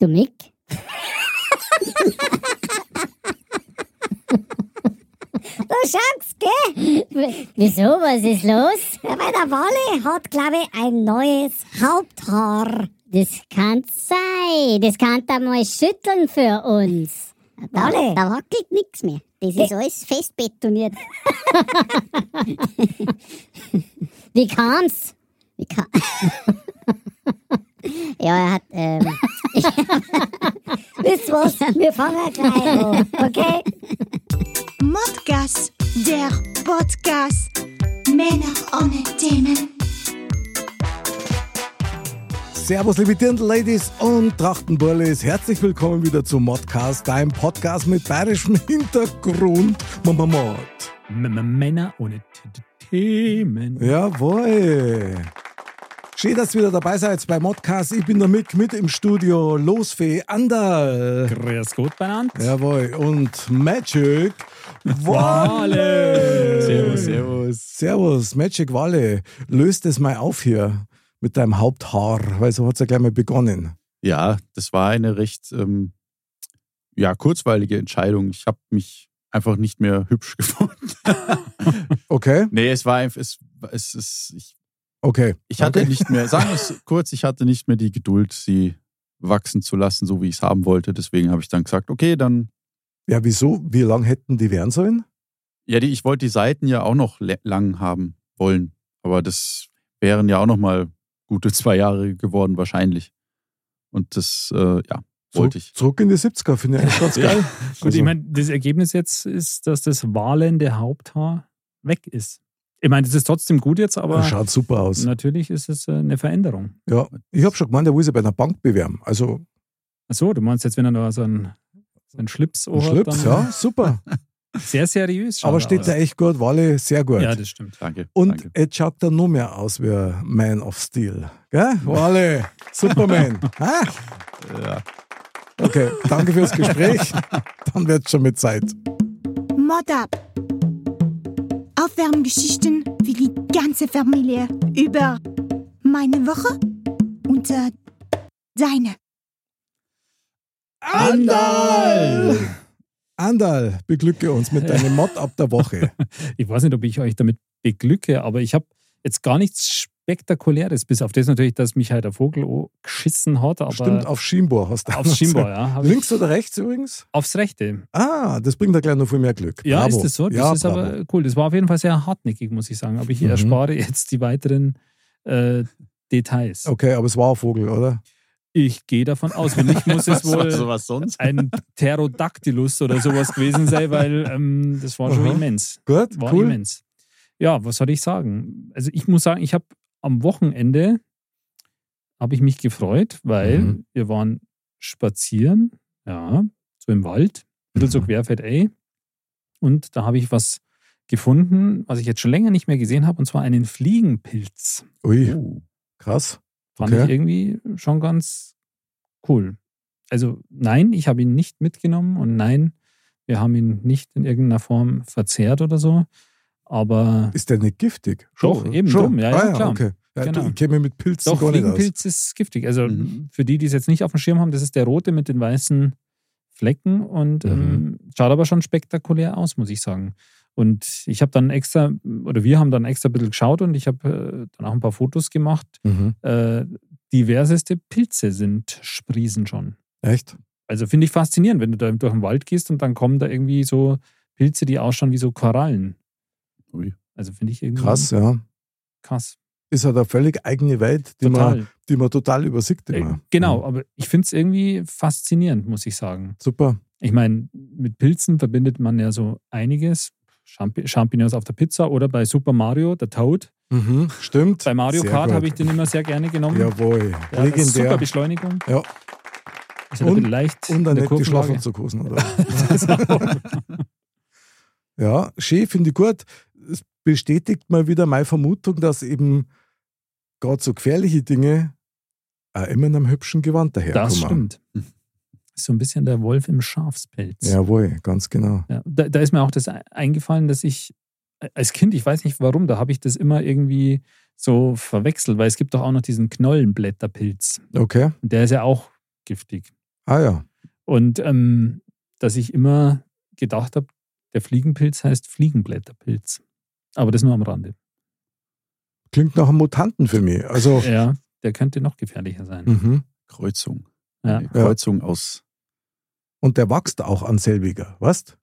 Du Mick? Du schaust, gell? W- Wieso? Was ist los? Ja, weil der Walle hat, glaube ich, ein neues Haupthaar. Das kann sein. Das kann da mal schütteln für uns. Da, Walle. da wackelt nichts mehr. Das ist alles fest betoniert. Wie kam's? Wie kann... ja, er hat... Ähm, Wisst ihr was? Wir fangen gleich an, okay? Modcast, der Podcast. Männer ohne Themen. Servus, liebe Dirndl-Ladies und Trachtenburlis. Herzlich willkommen wieder zu Modcast, deinem Podcast mit bayerischem Hintergrund. Mama Mod. Männer ohne Themen. Jawohl. Schön, dass ihr wieder dabei seid bei Modcast. Ich bin der Mick mit im Studio. Losfee, Anderl. Grüß Gott benannt. Jawohl. Und Magic Wale. Servus, servus. Servus, Magic Wale. Löst es mal auf hier mit deinem Haupthaar, weil so hat es ja gleich mal begonnen. Ja, das war eine recht ähm, ja, kurzweilige Entscheidung. Ich habe mich einfach nicht mehr hübsch gefunden. Okay, nee, es war einfach, es, es ist, ich, okay. ich hatte okay. nicht mehr, sagen wir es kurz, ich hatte nicht mehr die Geduld, sie wachsen zu lassen, so wie ich es haben wollte. Deswegen habe ich dann gesagt, okay, dann, Ja, wieso? Wie lang hätten die werden sollen? ja, die, ich wollte die Seiten ja auch noch lang haben wollen. Aber das wären ja auch noch mal gute zwei Jahre geworden, wahrscheinlich. Und das, äh, ja, wollte ich. Zurück in die 70er, finde ich eigentlich ganz geil. Gut, Also- ich meine, das Ergebnis jetzt ist, dass das walende Haupthaar weg ist. Ich meine, das ist trotzdem gut jetzt, aber Das schaut super aus. natürlich ist es äh, eine Veränderung. Ja, ich habe schon gemeint, er will sich bei einer Bank bewerben. Also Achso, du meinst jetzt, wenn er da so einen, so einen Schlips hat, Schlips, dann ja, super. sehr seriös. Aber er steht da echt gut, Wale, sehr gut. Ja, das stimmt. Danke. Und danke. jetzt schaut er noch mehr aus wie ein Man of Steel. Gell? Wale, Superman. Ha? Ja. Okay, danke fürs Gespräch. Dann wird schon mit Zeit. Mod ab. Aufwärmgeschichten für die ganze Familie über meine Woche und äh, deine. Andal! Andal, beglücke uns mit deinem Mod ab der Woche. Ich weiß nicht, ob ich euch damit beglücke, aber ich habe jetzt gar nichts Spektakuläres, bis auf das natürlich, dass mich halt der Vogel geschissen hat. Aber Stimmt, auf Schienbohr hast du aufs Schienbein, ja. Links oder rechts übrigens? Aufs Rechte. Ah, das bringt da gleich noch viel mehr Glück. Ja, Bravo. ist das so? Das ja, ist bravo. aber cool. Das war auf jeden Fall sehr hartnäckig, muss ich sagen. Aber ich Mhm. erspare jetzt die weiteren äh, Details. Okay, aber es war ein Vogel, oder? Ich gehe davon aus. Wenn nicht, muss es wohl so was sonst? ein Pterodactylus oder sowas gewesen sein, weil ähm, das war schon Aha. immens. Gut, War cool. immens. Ja, was soll ich sagen? Also ich muss sagen, ich habe am Wochenende habe ich mich gefreut, weil Mhm. wir waren spazieren, ja, so im Wald, ein bisschen so Mhm. querfeld ey. Und da habe ich was gefunden, was ich jetzt schon länger nicht mehr gesehen habe, und zwar einen Fliegenpilz. Ui, Uh, krass. Fand Okay. ich irgendwie schon ganz cool. Also nein, ich habe ihn nicht mitgenommen und nein, wir haben ihn nicht in irgendeiner Form verzehrt oder so. Aber Ist der nicht giftig? Doch, eben drum. Ja, ja, ah, klar. Okay. Ja, Genau. mich mit Pilzen doch, gar nicht. Fliegenpilz ist giftig. Also Mhm. für die, die es jetzt nicht auf dem Schirm haben, das ist der rote mit den weißen Flecken und Mhm. ähm, schaut aber schon spektakulär aus, muss ich sagen. Und ich habe dann extra, oder wir haben dann extra ein bisschen geschaut und ich habe äh, dann auch ein paar Fotos gemacht. Mhm. Äh, diverseste Pilze sind Spriesen schon. Echt? Also finde ich faszinierend, wenn du da durch den Wald gehst und dann kommen da irgendwie so Pilze, die ausschauen wie so Korallen. Ui. Also finde ich irgendwie Krass, ja. krass. Ist halt eine völlig eigene Welt, die, Total. man, die man total übersieht Äh, immer. genau, Mhm. aber ich finde es irgendwie faszinierend, muss ich sagen. Super. Ich meine, mit Pilzen verbindet man ja so einiges. Champi Champignons auf der Pizza oder bei Super Mario, der Toad. Mhm. Stimmt. Bei Mario Sehr Kart habe ich den immer sehr gerne genommen. Jawohl. Ja, Legendär. super Beschleunigung. Ja. Ist ja Und- leicht Und dann nicht die Kurvenlage. Schlafanzughosen, oder? ja, schön, finde ich gut. Es bestätigt mal wieder meine Vermutung, dass eben gerade so gefährliche Dinge auch immer in einem hübschen Gewand daherkommen. Das stimmt. Ist so ein bisschen der Wolf im Schafspelz. Jawohl, ganz genau. Ja, da, da ist mir auch das e- eingefallen, dass ich äh, als Kind, ich weiß nicht warum, da habe ich das immer irgendwie so verwechselt, weil es gibt doch auch noch diesen Knollenblätterpilz. Okay. Der ist ja auch giftig. Ah ja. Und ähm, dass ich immer gedacht habe, der Fliegenpilz heißt Fliegenblätterpilz. Aber das nur am Rande. Klingt nach einem Mutanten für mich. Also, Ja, der könnte noch gefährlicher sein. mhm. Kreuzung. Ja. Kreuzung aus. Und der wächst auch an selbiger, weißt?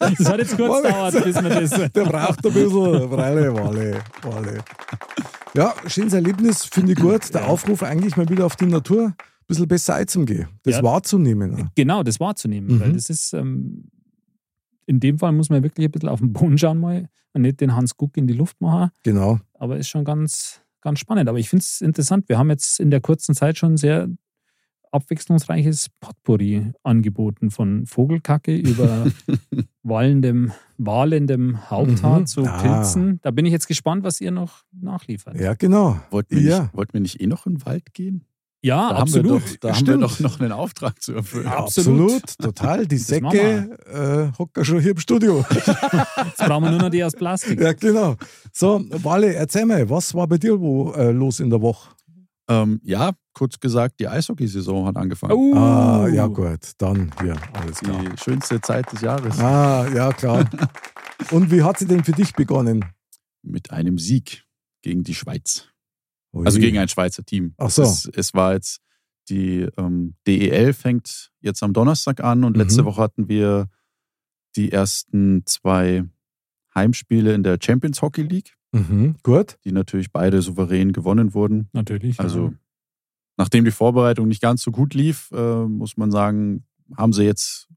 Das hat jetzt kurz gedauert, bis wir das. Der braucht ein bisschen. Freile, Wale, Wale. Ja, schönes Erlebnis, finde ich gut. Der Aufruf eigentlich mal wieder auf die Natur ein bisschen besser einzugehen. Das Ja. wahrzunehmen. Genau, das wahrzunehmen. Mhm. Weil das ist, ähm, in dem Fall muss man wirklich ein bisschen auf den Boden schauen mal und nicht den Hans Guck in die Luft machen. Genau. Aber ist schon ganz, ganz spannend. Aber ich finde es interessant. Wir haben jetzt in der kurzen Zeit schon sehr abwechslungsreiches Potpourri angeboten. Von Vogelkacke über wallendem, wahlendem Haupthaar Mhm. zu Ah. Pilzen. Da bin ich jetzt gespannt, was ihr noch nachliefert. Ja, genau. Wollten wir, Ja. nicht, wollten wir nicht eh noch in den Wald gehen? Ja, Da, absolut. Haben, wir doch, da haben wir Stimmt. doch noch einen Auftrag zu erfüllen. Ja. absolut. total. Die Das Säcke äh, hocken schon hier im Studio. Jetzt brauchen wir nur noch die aus Plastik. ja, genau. So, Wale, erzähl mal, was war bei dir wo, äh, los in der Woche? Ähm, ja, kurz gesagt, die Eishockeysaison hat angefangen. Oh. Ah, ja, gut. Dann hier, alles klar. Die schönste Zeit des Jahres. Ah, ja, klar. Und wie hat sie denn für dich begonnen? Mit einem Sieg gegen die Schweiz. Ui. Also gegen ein Schweizer Team. Ach so. Es, es war jetzt, die ähm, DEL fängt jetzt am Donnerstag an und letzte Mhm. Woche hatten wir die ersten zwei Heimspiele in der Champions Hockey League, Mhm, gut. die natürlich beide souverän gewonnen wurden. Natürlich. Also nachdem die Vorbereitung nicht ganz so gut lief, äh, muss man sagen, haben sie jetzt,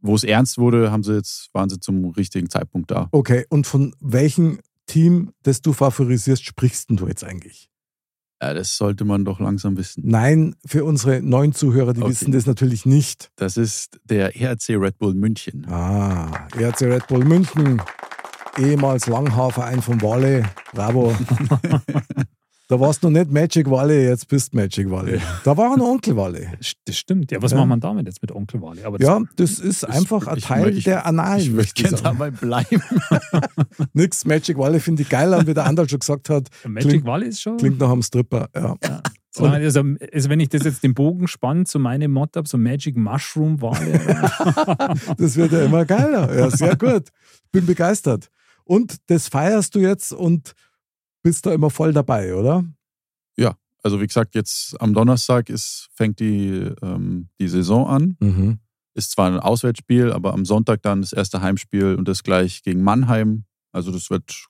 wo es ernst wurde, haben sie jetzt, waren sie zum richtigen Zeitpunkt da. Okay, und von welchem Team, das du favorisierst, sprichst denn du jetzt eigentlich? Ja, das sollte man doch langsam wissen. Nein, für unsere neuen Zuhörer, die Okay. wissen das natürlich nicht. Das ist der ERC Red Bull München. Ah, ERC Red Bull München, ehemals Langhaarverein von Wale. Bravo. da warst du noch nicht Magic Wale, jetzt bist Magic Wale. Da war ein Onkel Wale. Das stimmt. Ja, was Ja. macht man damit jetzt mit Onkel Wale? Aber das, Ja, das ist einfach ein Teil ich- der Annalen. Ich möchte ich dabei bleiben. Nix, Magic Wale finde ich geil, wie der Andal schon gesagt hat, Magic klingt- Wale ist schon. klingt nach einem Stripper. Ja. So, also, also, wenn ich das jetzt den Bogen spanne zu meinem Motto, so Magic Mushroom Wale. Das wird ja immer geiler. Ja, sehr gut. Bin begeistert. Und das feierst du jetzt und bist da immer voll dabei, oder? Also wie gesagt, jetzt am Donnerstag ist, fängt die, ähm, die Saison an. Mhm. Ist zwar ein Auswärtsspiel, aber am Sonntag dann das erste Heimspiel und das gleich gegen Mannheim. Also das wird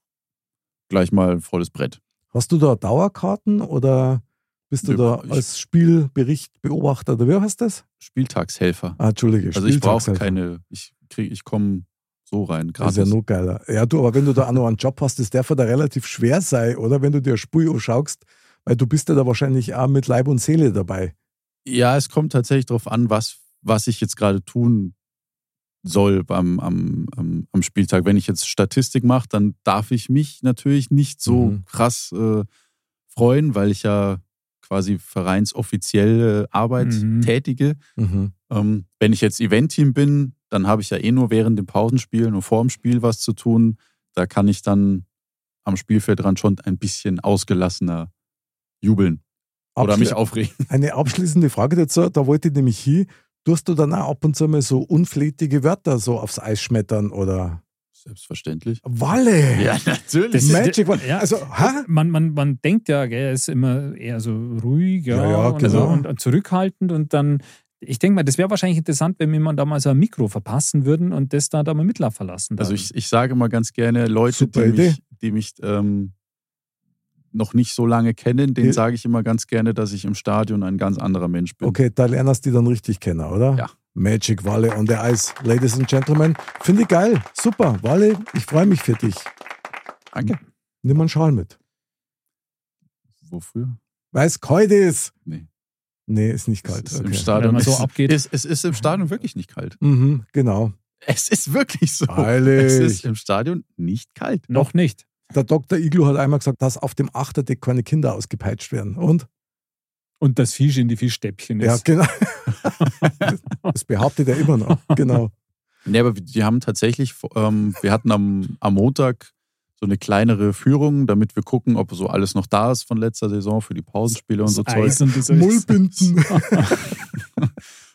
gleich mal ein volles Brett. Hast du da Dauerkarten oder bist du Ja, da ich- als Spielberichtbeobachter oder wie heißt das? Spieltagshelfer. Ah, Entschuldige. Also ich brauche keine, ich kriege, ich komme so rein, Das ist gratis. ja noch geiler. Ja, du, aber wenn du da auch noch einen Job hast, das darf ja da relativ schwer sein, oder? Wenn du dir Spiel anschaust, weil du bist ja da wahrscheinlich auch mit Leib und Seele dabei. Ja, es kommt tatsächlich darauf an, was, was ich jetzt gerade tun soll am, am, am, am Spieltag. Wenn ich jetzt Statistik mache, dann darf ich mich natürlich nicht so Mhm. krass äh, freuen, weil ich ja quasi vereinsoffizielle Arbeit Mhm. tätige. Mhm. Ähm, wenn ich jetzt Eventteam bin, dann habe ich ja eh nur während dem Pausenspiel und vor dem Spiel was zu tun. Da kann ich dann am Spielfeldrand schon ein bisschen ausgelassener jubeln oder Abschli- mich aufregen. Eine abschließende Frage dazu, da wollte ich nämlich hin. Tust du dann auch ab und zu mal so unflätige Wörter so aufs Eis schmettern oder Selbstverständlich. Walle? Ja, natürlich. Das- Magic Walle. Ja. Also, hä? man, man, man denkt ja, gell, er ist immer eher so ruhig ja, Ja, genau. und, und zurückhaltend und dann, ich denke mal, das wäre wahrscheinlich interessant, wenn wir mal da mal so ein Mikro verpassen würden und das da, da mal mitlaufen lassen. Also ich, ich sage mal ganz gerne, Leute, Super die Idee. mich, die mich ähm, noch nicht so lange kennen, denen Ja. sage ich immer ganz gerne, dass ich im Stadion ein ganz anderer Mensch bin. Okay, da lernst du die dann richtig kennen, oder? Ja. Magic Walle on the Ice, Ladies and Gentlemen. Finde ich geil. Super. Walle, ich freue mich für dich. Danke. Nimm einen Schal mit. Wofür? Weil es kalt ist. Nee. Nee, ist nicht kalt. Es ist im Okay. Stadion Wenn man so es, abgeht. Es, es ist im Stadion wirklich nicht kalt. Mhm, genau. Es ist wirklich so. Freilich. Es ist im Stadion nicht kalt. Noch nicht. Der Dr. Iglu hat einmal gesagt, dass auf dem Achterdeck keine Kinder ausgepeitscht werden. Und? Und das Fisch in die Fischstäbchen Ja, ist. genau. das behauptet er immer noch. Genau. Nee, aber die haben tatsächlich, ähm, wir hatten am, am Montag so eine kleinere Führung, damit wir gucken, ob so alles noch da ist von letzter Saison für die Pausenspiele und so Zeug. Eis und das Eis. Mullbinden.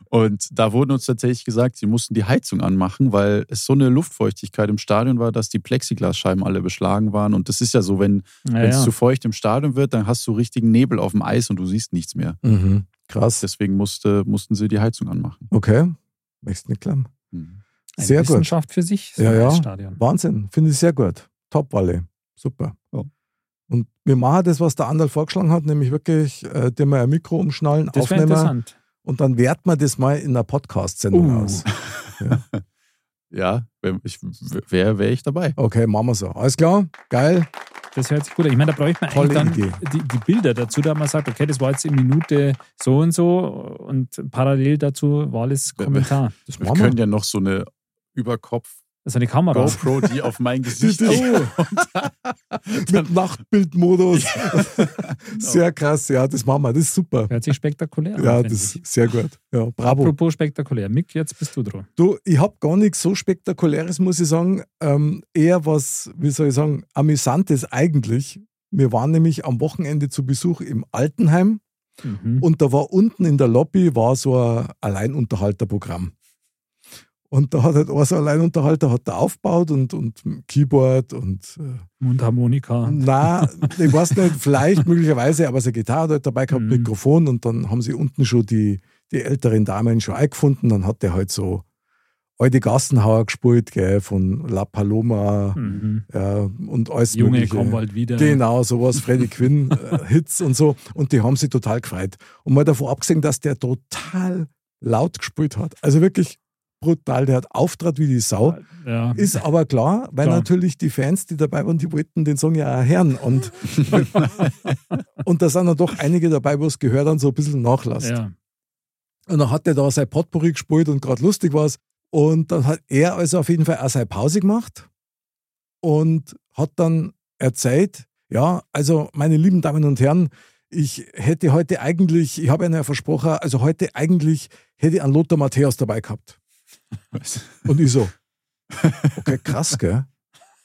Und da wurde uns tatsächlich gesagt, sie mussten die Heizung anmachen, weil es so eine Luftfeuchtigkeit im Stadion war, dass die Plexiglasscheiben alle beschlagen waren. Und das ist ja so, wenn Ja, es ja. zu feucht im Stadion wird, dann hast du richtigen Nebel auf dem Eis und du siehst nichts mehr. mhm. Krass. Deswegen musste, mussten sie die Heizung anmachen. Okay. Möchtest nicht klappen. Mhm. Eine Sehr gut. Wissenschaft für sich, so Ja, ja. Stadion. Wahnsinn. Finde ich sehr gut. Top, Walle. Super. Ja. Und wir machen das, was der Anderl vorgeschlagen hat, nämlich wirklich äh, dir mal ein Mikro umschnallen, Das aufnehmen interessant. und dann werten wir das mal in einer Podcast-Sendung Uh. aus. Ja, ich- wäre wär ich dabei. Okay, machen wir so. Alles klar? Geil. Das hört sich gut an. Ich meine, da bräuchte man Tolle eigentlich dann die, die Bilder dazu, da man sagt, okay, das war jetzt in Minute so und so und parallel dazu war alles Kommentar. Wir wir. können ja noch so eine Überkopf Das ist eine Kamera. GoPro, die auf mein Gesicht geht. Mit Nachtbildmodus. Sehr krass, ja, das machen wir. Das ist super. Hört sich spektakulär an. Ja, das ist sehr gut. Ja, bravo. Apropos spektakulär. Mick, jetzt bist du dran. Du, ich habe gar nichts so Spektakuläres, muss ich sagen. Ähm, eher was, wie soll ich sagen, amüsantes eigentlich. Wir waren nämlich am Wochenende zu Besuch im Altenheim Mhm. und da war unten in der Lobby war so ein Alleinunterhalterprogramm. Und da hat halt ein so ein Alleinunterhalter hat da aufgebaut und, und Keyboard und äh, Mundharmonika. na, ich weiß nicht, vielleicht möglicherweise, aber seine Gitarre hat halt dabei gehabt, Mhm. Mikrofon und dann haben sie unten schon die, die älteren Damen schon eingefunden. Dann hat der halt so alte Gassenhauer gespielt, gell, von La Paloma Mhm. ja, und alles Junge, mögliche. komm bald wieder. Genau, sowas, Freddie Quinn, äh, Hits und so. Und die haben sich total gefreut. Und mal davon abgesehen, dass der total laut gespielt hat. Also wirklich brutal. Der hat Auftrat wie die Sau. Ja. Ist aber klar, weil Klar. natürlich die Fans, die dabei waren, die wollten den Song ja auch hören. Und, und da sind dann doch einige dabei, wo es gehört dann so ein bisschen nachlässt. ja. Und dann hat er da sein Potpourri gespielt und gerade lustig war Und dann hat er also auf jeden Fall auch seine Pause gemacht und hat dann erzählt, ja, also meine lieben Damen und Herren, ich hätte heute eigentlich, ich habe Ihnen ja versprochen, also heute eigentlich hätte ich einen Lothar Matthäus dabei gehabt. Und ich so, okay, krass, gell?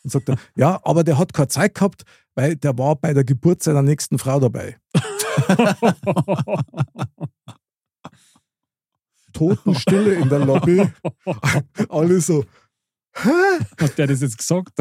Und sagt er, ja, aber der hat keine Zeit gehabt, weil der war bei der Geburt seiner nächsten Frau dabei. Totenstille in der Lobby. Alle so, Hat der das jetzt gesagt?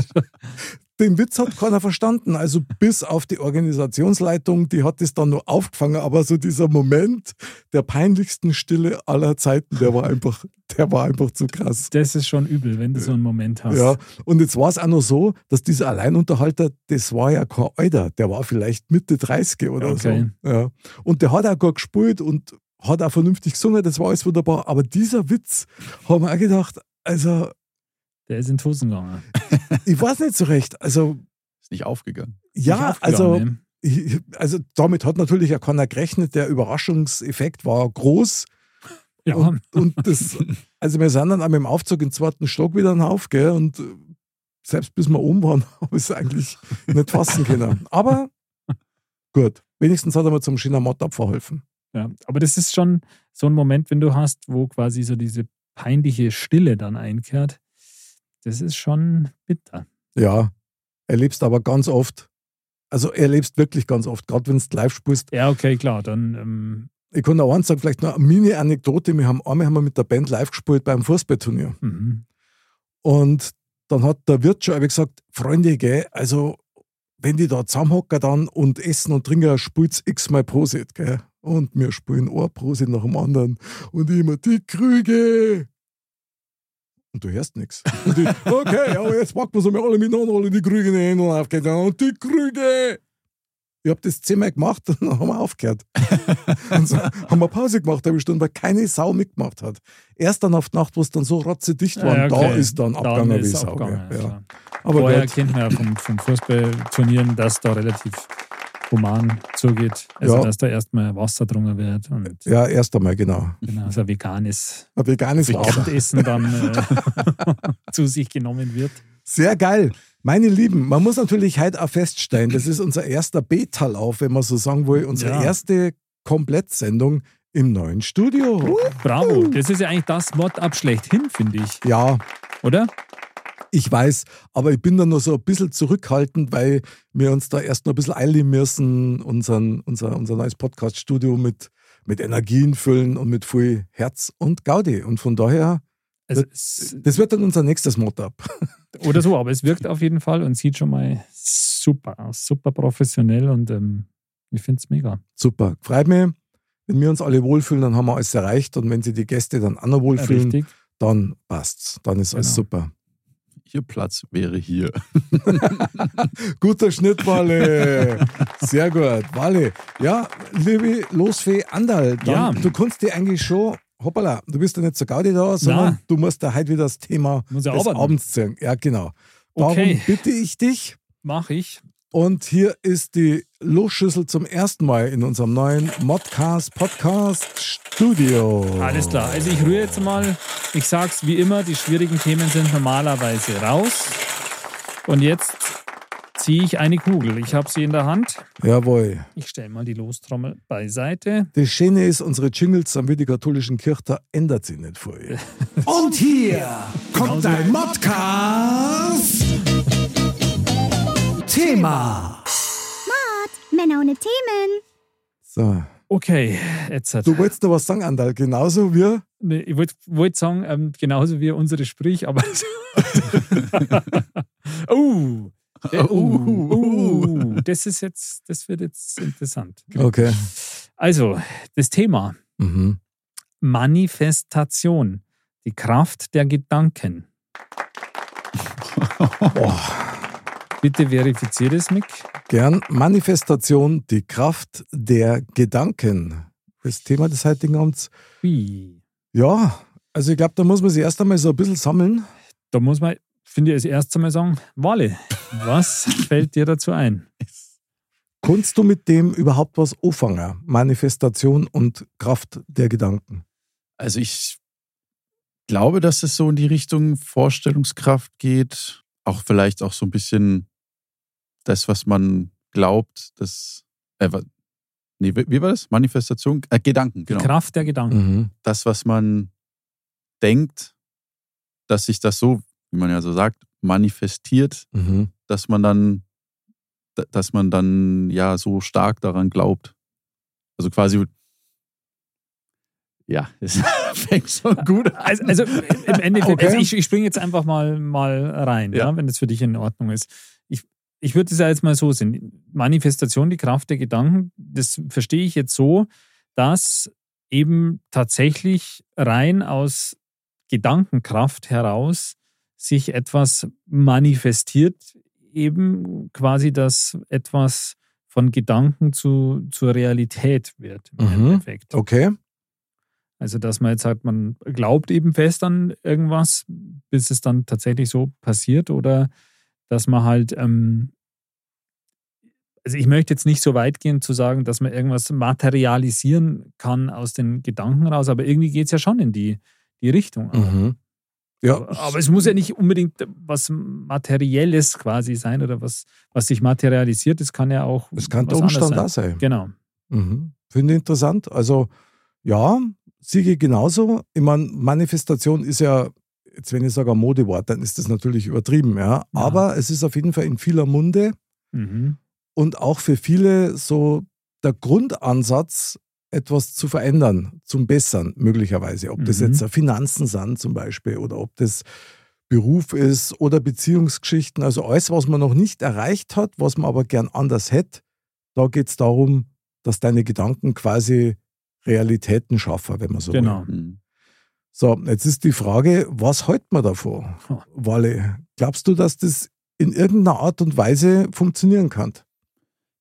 Den Witz hat keiner verstanden. Also bis auf die Organisationsleitung, die hat es dann nur aufgefangen. Aber so dieser Moment der peinlichsten Stille aller Zeiten, der war einfach, der war einfach zu krass. Das ist schon übel, wenn du so einen Moment hast. Ja, und jetzt war es auch noch so, dass dieser Alleinunterhalter, das war ja kein Alter, der war vielleicht Mitte 30 oder Okay. so. Ja. Und der hat auch gut gespielt und hat auch vernünftig gesungen, das war alles wunderbar. Aber dieser Witz, haben wir auch gedacht, also, Der ist in die Hosen gegangen. ich weiß nicht so recht. Also, Ist nicht aufgegangen. ja, Nicht also, aufgegangen, ne? ich, also damit hat natürlich ja keiner gerechnet. Der Überraschungseffekt war groß. Ja, Und, und das, also wir sind dann auch mit dem Aufzug im zweiten Stock wieder auf, gell? Und äh, selbst bis wir oben waren, habe ich es eigentlich nicht fassen können. Aber gut, wenigstens hat er mir zum schönen Mod abverholfen. ja. Aber das ist schon so ein Moment, wenn du hast, wo quasi so diese peinliche Stille dann einkehrt. Das ist schon bitter. Ja, erlebst aber ganz oft. Also erlebst wirklich ganz oft, gerade wenn du live spielst. Ja, okay, klar. Dann ähm, Ich kann auch eins sagen, vielleicht noch eine Mini-Anekdote. Wir haben einmal haben wir mit der Band live gespielt beim Fußballturnier. mhm. Und dann hat der Wirt schon gesagt, Freunde, gell, also wenn die da zusammenhocken dann und essen und trinken, spielt's x-mal Prosit, gell. Und wir spielen ein Prosit nach dem anderen. Und immer, die Krüge. Und du hörst nichts. Okay, aber jetzt packen wir so mal alle miteinander, alle die Krüge in die Hände und aufgehen. Und die Krüge. Ich habe das zehnmal gemacht und dann haben wir aufgehört. und so haben wir Pause gemacht, eine Stunde, weil keine Sau mitgemacht hat. Erst dann auf die Nacht, wo es dann so rotzedicht war, Ja, okay. da ist dann abgegangen Dann wie ist Sau. abgegangen, ja, ja. Aber Vorher kennt man ja vom, vom Fußballturnieren, dass da relativ human zugeht. Also, Ja. dass da erstmal Wasser drungen wird und ja, erst einmal, genau. genau, so ein veganes Ein veganes. Abendessen dann äh, zu sich genommen wird. Sehr geil. Meine Lieben, man muss natürlich heute auch feststellen, das ist unser erster Beta-Lauf, wenn man so sagen will, unsere Ja. erste Komplettsendung im neuen Studio. Bravo. Das ist ja eigentlich das Mod-Up schlechthin, finde ich. Ja, Oder? Ich weiß, aber ich bin da nur so ein bisschen zurückhaltend, weil wir uns da erst noch ein bisschen einleben müssen, unseren, unser, unser neues Podcast-Studio mit, mit Energien füllen und mit viel Herz und Gaudi. Und von daher, Also es, das wird dann unser nächstes Motup. oder so, aber es wirkt auf jeden Fall und sieht schon mal super aus. Super professionell und ähm, ich finde es mega. Super. Freut mich. Wenn wir uns alle wohlfühlen, dann haben wir alles erreicht. Und wenn sich die Gäste dann auch noch wohlfühlen, Richtig. dann passt's. Dann ist alles Genau. super. Ihr Platz wäre hier. Guter Schnitt, Walle. Sehr gut. Walle. Ja, liebe Losfee Andal, dann, Ja. du kannst dir eigentlich schon, hoppala, du bist ja nicht zur Gaudi da, sondern Na. du musst da heute wieder das Thema des arbeiten. Abends ziehen. Ja, genau. Darum Okay. bitte ich dich. Mach ich. Und hier ist die Losschüssel zum ersten Mal in unserem neuen Modcast Podcast Studio. Alles klar. Also ich rühre jetzt mal. Ich sag's wie immer, die schwierigen Themen sind normalerweise raus. Und jetzt ziehe ich eine Kugel. Ich habe sie in der Hand. Jawohl. Ich stelle mal die Lostrommel beiseite. Das Schöne ist, unsere Jingles am die katholischen Kirche ändert sich nicht vorher. Und hier kommt dein Modcast. Thema. Männer ohne Themen. So. Okay, jetzt hat. Du wolltest noch was sagen, Andal, genauso wie Nee, ich wollte wollt sagen, ähm, genauso wie unsere Sprich, aber. oh, äh, oh, oh, das ist jetzt, das wird jetzt interessant. Okay. Also, das Thema Mhm. Manifestation, die Kraft der Gedanken. Bitte verifiziere es, Mick. Gern Manifestation, die Kraft der Gedanken. Das Thema des heutigen Abends. Hui. Ja, also ich glaube, da muss man sich erst einmal so ein bisschen sammeln. Da muss man, finde ich, als erstes mal sagen, Walle, was fällt dir dazu ein? Kannst du mit dem überhaupt was anfangen? Manifestation und Kraft der Gedanken. Also ich glaube, dass es so in die Richtung Vorstellungskraft geht. Auch vielleicht auch so ein bisschen das, was man glaubt, das. Äh, nee, wie wie war das? Manifestation? Äh, Gedanken, Die genau. Kraft der Gedanken. Mhm. Das, was man denkt, dass sich das so, wie man ja so sagt, manifestiert, Mhm. dass man dann, da- dass man dann ja so stark daran glaubt. Also quasi, ja, es fängt so gut an. Also, also im Endeffekt, Okay. also ich, ich springe jetzt einfach mal, mal rein, ja. Ja. wenn das für dich in Ordnung ist. Ich, würde es ja jetzt mal so sehen. Manifestation, die Kraft der Gedanken, das verstehe ich jetzt so, dass eben tatsächlich rein aus Gedankenkraft heraus sich etwas manifestiert, eben quasi, dass etwas von Gedanken zu, zur Realität wird im Mhm. Endeffekt. Okay. Also, dass man jetzt sagt, man glaubt eben fest an irgendwas, bis es dann tatsächlich so passiert oder dass man halt, ähm, also ich möchte jetzt nicht so weit gehen zu sagen, dass man irgendwas materialisieren kann aus den Gedanken raus, aber irgendwie geht es ja schon in die, die Richtung. Mhm. Ja, Aber, es muss ja nicht unbedingt was Materielles quasi sein oder was, was sich materialisiert. Es kann ja auch. es kann der Umstand da sein. sein. Genau. Mhm. Finde ich interessant. Also, ja, Siege genauso. Ich meine, Manifestation ist ja, jetzt wenn ich sage ein Modewort, dann ist das natürlich übertrieben, ja. Ja. Aber es ist auf jeden Fall in vieler Munde Mhm. und auch für viele so der Grundansatz, etwas zu verändern, zum Bessern möglicherweise. Ob das Mhm. jetzt Finanzen sind zum Beispiel oder ob das Beruf ist oder Beziehungsgeschichten. Also alles, was man noch nicht erreicht hat, was man aber gern anders hätte, da geht es darum, dass deine Gedanken quasi Realitäten schaffen, wenn man so Genau. will. Hm. So, jetzt ist die Frage, was hält man davon? Walle, glaubst du, dass das in irgendeiner Art und Weise funktionieren kann?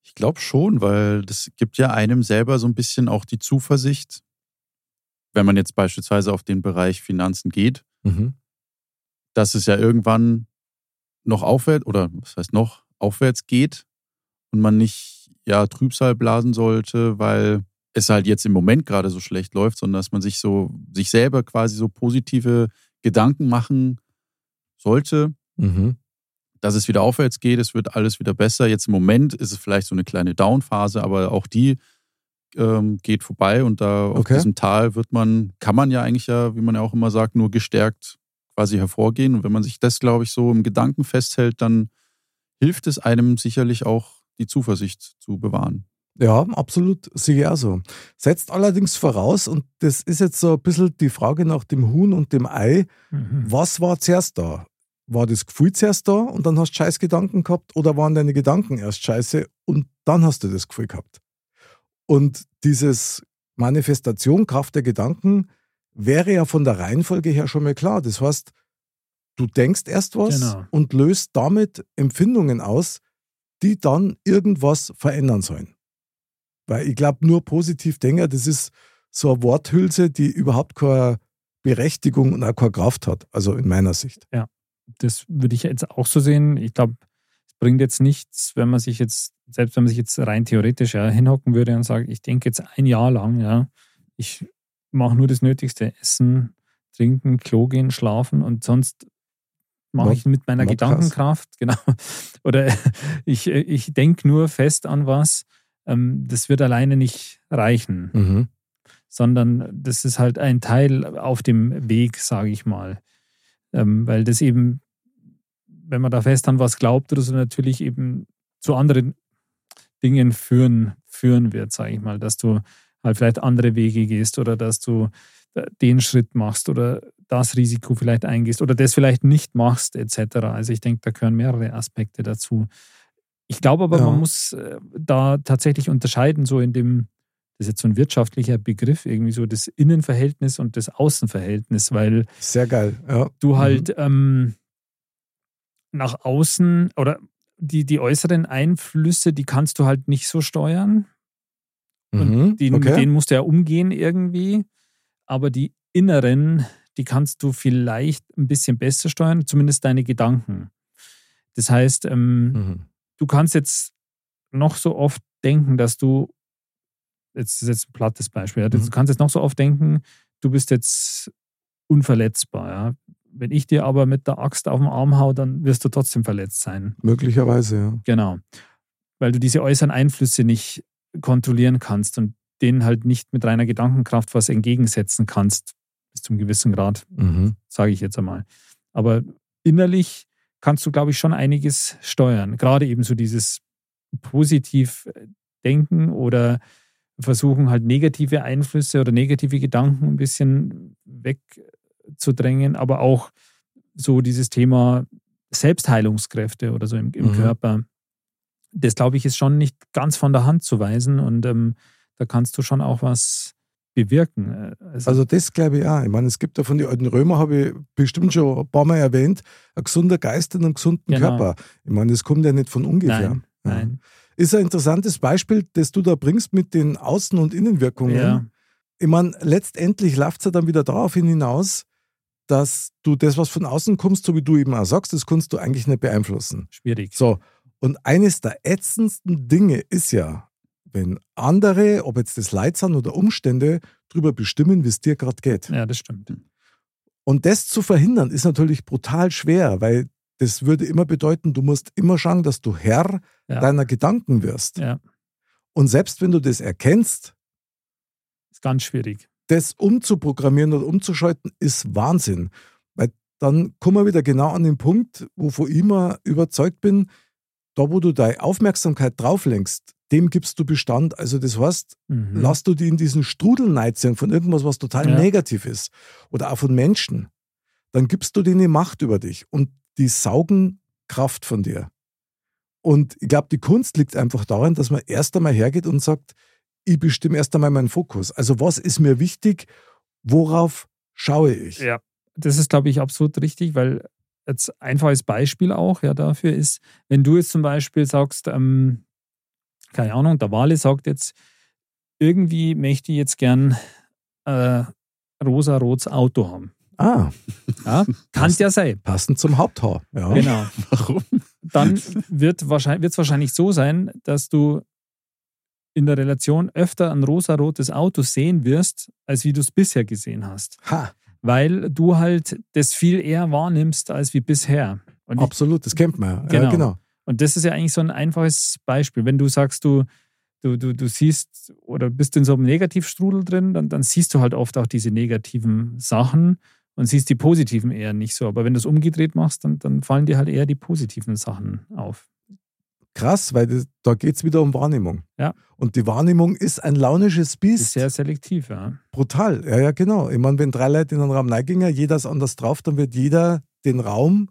Ich glaube schon, weil das gibt ja einem selber so ein bisschen auch die Zuversicht, wenn man jetzt beispielsweise auf den Bereich Finanzen geht, Mhm. dass es ja irgendwann noch aufwärts oder was heißt noch aufwärts geht und man nicht ja Trübsal blasen sollte, weil es halt jetzt im Moment gerade so schlecht läuft, sondern dass man sich so sich selber quasi so positive Gedanken machen sollte, Mhm. dass es wieder aufwärts geht, es wird alles wieder besser. Jetzt im Moment ist es vielleicht so eine kleine Down-Phase, aber auch die ähm, geht vorbei und da auf Okay. diesem Tal wird man, kann man ja eigentlich ja, wie man ja auch immer sagt, nur gestärkt quasi hervorgehen. Und wenn man sich das, glaube ich, so im Gedanken festhält, dann hilft es einem sicherlich auch, die Zuversicht zu bewahren. Ja, absolut, sehe ich auch so. Setzt allerdings voraus, und das ist jetzt so ein bisschen die Frage nach dem Huhn und dem Ei, Mhm. was war zuerst da? War das Gefühl zuerst da und dann hast du scheiß Gedanken gehabt oder waren deine Gedanken erst scheiße und dann hast du das Gefühl gehabt? Und dieses Manifestation Kraft der Gedanken wäre ja von der Reihenfolge her schon mal klar. Das heißt, du denkst erst was Genau. und löst damit Empfindungen aus, die dann irgendwas verändern sollen. Weil ich glaube, nur positiv denken, das ist so eine Worthülse, die überhaupt keine Berechtigung und auch keine Kraft hat. Also in meiner Sicht. das würde ich jetzt auch so sehen. Ich glaube, es bringt jetzt nichts, wenn man sich jetzt, selbst wenn man sich jetzt rein theoretisch ja, hinhocken würde und sagt, ich denke jetzt ein Jahr lang, ja, ich mache nur das Nötigste, essen, trinken, Klo gehen, schlafen und sonst mache ich mit meiner. Gedankenkraft, genau. Oder ich, ich denke nur fest an was. Ähm, das wird alleine nicht reichen Mhm. sondern das ist halt ein Teil auf dem Weg, sage ich mal. Ähm, weil das eben, wenn man da fest an was glaubt so, natürlich eben zu anderen Dingen führen, führen wird, sage ich mal, dass du halt vielleicht andere Wege gehst oder dass du den Schritt machst oder das Risiko vielleicht eingehst oder das vielleicht nicht machst, etc. Also ich denke, da gehören mehrere Aspekte dazu. Ich glaube aber, Ja. man muss äh, da tatsächlich unterscheiden, so in dem, das ist jetzt so ein wirtschaftlicher Begriff, irgendwie so das Innenverhältnis und das Außenverhältnis, weil Sehr geil. Ja. du halt ähm, nach außen oder die, die äußeren Einflüsse, die kannst du halt nicht so steuern. Mhm. Die, okay. Mit denen musst du ja umgehen irgendwie. Aber die inneren, die kannst du vielleicht ein bisschen besser steuern, zumindest deine Gedanken. Das heißt, ähm, Mhm. Du kannst jetzt noch so oft denken, dass du, jetzt ist jetzt ein plattes Beispiel, ja, du Mhm. kannst jetzt noch so oft denken, du bist jetzt unverletzbar. Ja. Wenn ich dir aber mit der Axt auf den Arm hau, dann wirst du trotzdem verletzt sein. Möglicherweise, ja. Genau. Weil du diese äußeren Einflüsse nicht kontrollieren kannst und denen halt nicht mit reiner Gedankenkraft was entgegensetzen kannst, bis zum gewissen Grad Mhm. sage ich jetzt einmal. Aber innerlich kannst du, glaube ich, schon einiges steuern. Gerade eben so dieses positiv denken oder versuchen halt negative Einflüsse oder negative Gedanken ein bisschen wegzudrängen, aber auch so dieses Thema Selbstheilungskräfte oder so im, im Mhm. Körper. Das, glaube ich, ist schon nicht ganz von der Hand zu weisen und ähm, da kannst du schon auch was bewirken. Äh, Also das glaube ich auch. Ich meine, es gibt ja von den alten Römer, habe ich bestimmt schon ein paar Mal erwähnt, ein gesunder Geist und einen gesunden Genau. Körper. Ich meine, das kommt ja nicht von ungefähr. nein, Ja. nein. Ist ein interessantes Beispiel, das du da bringst mit den Außen- und Innenwirkungen. Ja. Ich meine, letztendlich läuft es ja dann wieder darauf hinaus, dass du das, was von außen kommst, so wie du eben auch sagst, das kannst du eigentlich nicht beeinflussen. Schwierig. So, und eines der ätzendsten Dinge ist ja, wenn andere, ob jetzt das Leid sind oder Umstände, darüber bestimmen, wie es dir gerade geht. Ja, das stimmt. Und das zu verhindern, ist natürlich brutal schwer, weil das würde immer bedeuten, du musst immer schauen, dass du Herr Ja. deiner Gedanken wirst. Ja, Und selbst wenn du das erkennst, ist ganz schwierig. das umzuprogrammieren oder umzuschalten, ist Wahnsinn. Weil dann kommen wir wieder genau an den Punkt, wovon ich immer überzeugt bin, da wo du deine Aufmerksamkeit drauf lenkst, dem gibst du Bestand. Also das heißt, Mhm. lass du die in diesen Strudel neiziehen von irgendwas, was total Ja. negativ ist oder auch von Menschen, dann gibst du denen Macht über dich und die saugen Kraft von dir. Und ich glaube, die Kunst liegt einfach darin, dass man erst einmal hergeht und sagt, ich bestimme erst einmal meinen Fokus. Also was ist mir wichtig, worauf schaue ich? Ja, das ist, glaube ich, absolut richtig, weil jetzt einfaches Beispiel auch ja dafür ist, wenn du jetzt zum Beispiel sagst, ähm, keine Ahnung, der Wale sagt jetzt, irgendwie möchte ich jetzt gern äh, rosa-rotes Auto haben. Ah, Ja? Kann ja sein. passend zum Haupthaar. Ja. Genau. Warum? Dann wird es wahrscheinlich, wahrscheinlich so sein, dass du in der Relation öfter ein rosa-rotes Auto sehen wirst, als wie du es bisher gesehen hast. Ha, Weil du halt das viel eher wahrnimmst als wie bisher. Und, ich, absolut, das kennt man. Ja, Genau. Ja, genau. Und das ist ja eigentlich so ein einfaches Beispiel. Wenn du sagst, du, du, du, du siehst oder bist in so einem Negativstrudel drin, dann, dann siehst du halt oft auch diese negativen Sachen. und siehst die positiven eher nicht so. Aber wenn du es umgedreht machst, dann, dann fallen dir halt eher die positiven Sachen auf. Krass, weil das, da geht es wieder um Wahrnehmung. Ja. Und die Wahrnehmung ist ein launisches Ist Biest. sehr selektiv, ja. Brutal. Ja, ja, genau. Ich meine, wenn drei Leute in einen Raum reingingen, jeder ist anders drauf, dann wird jeder den Raum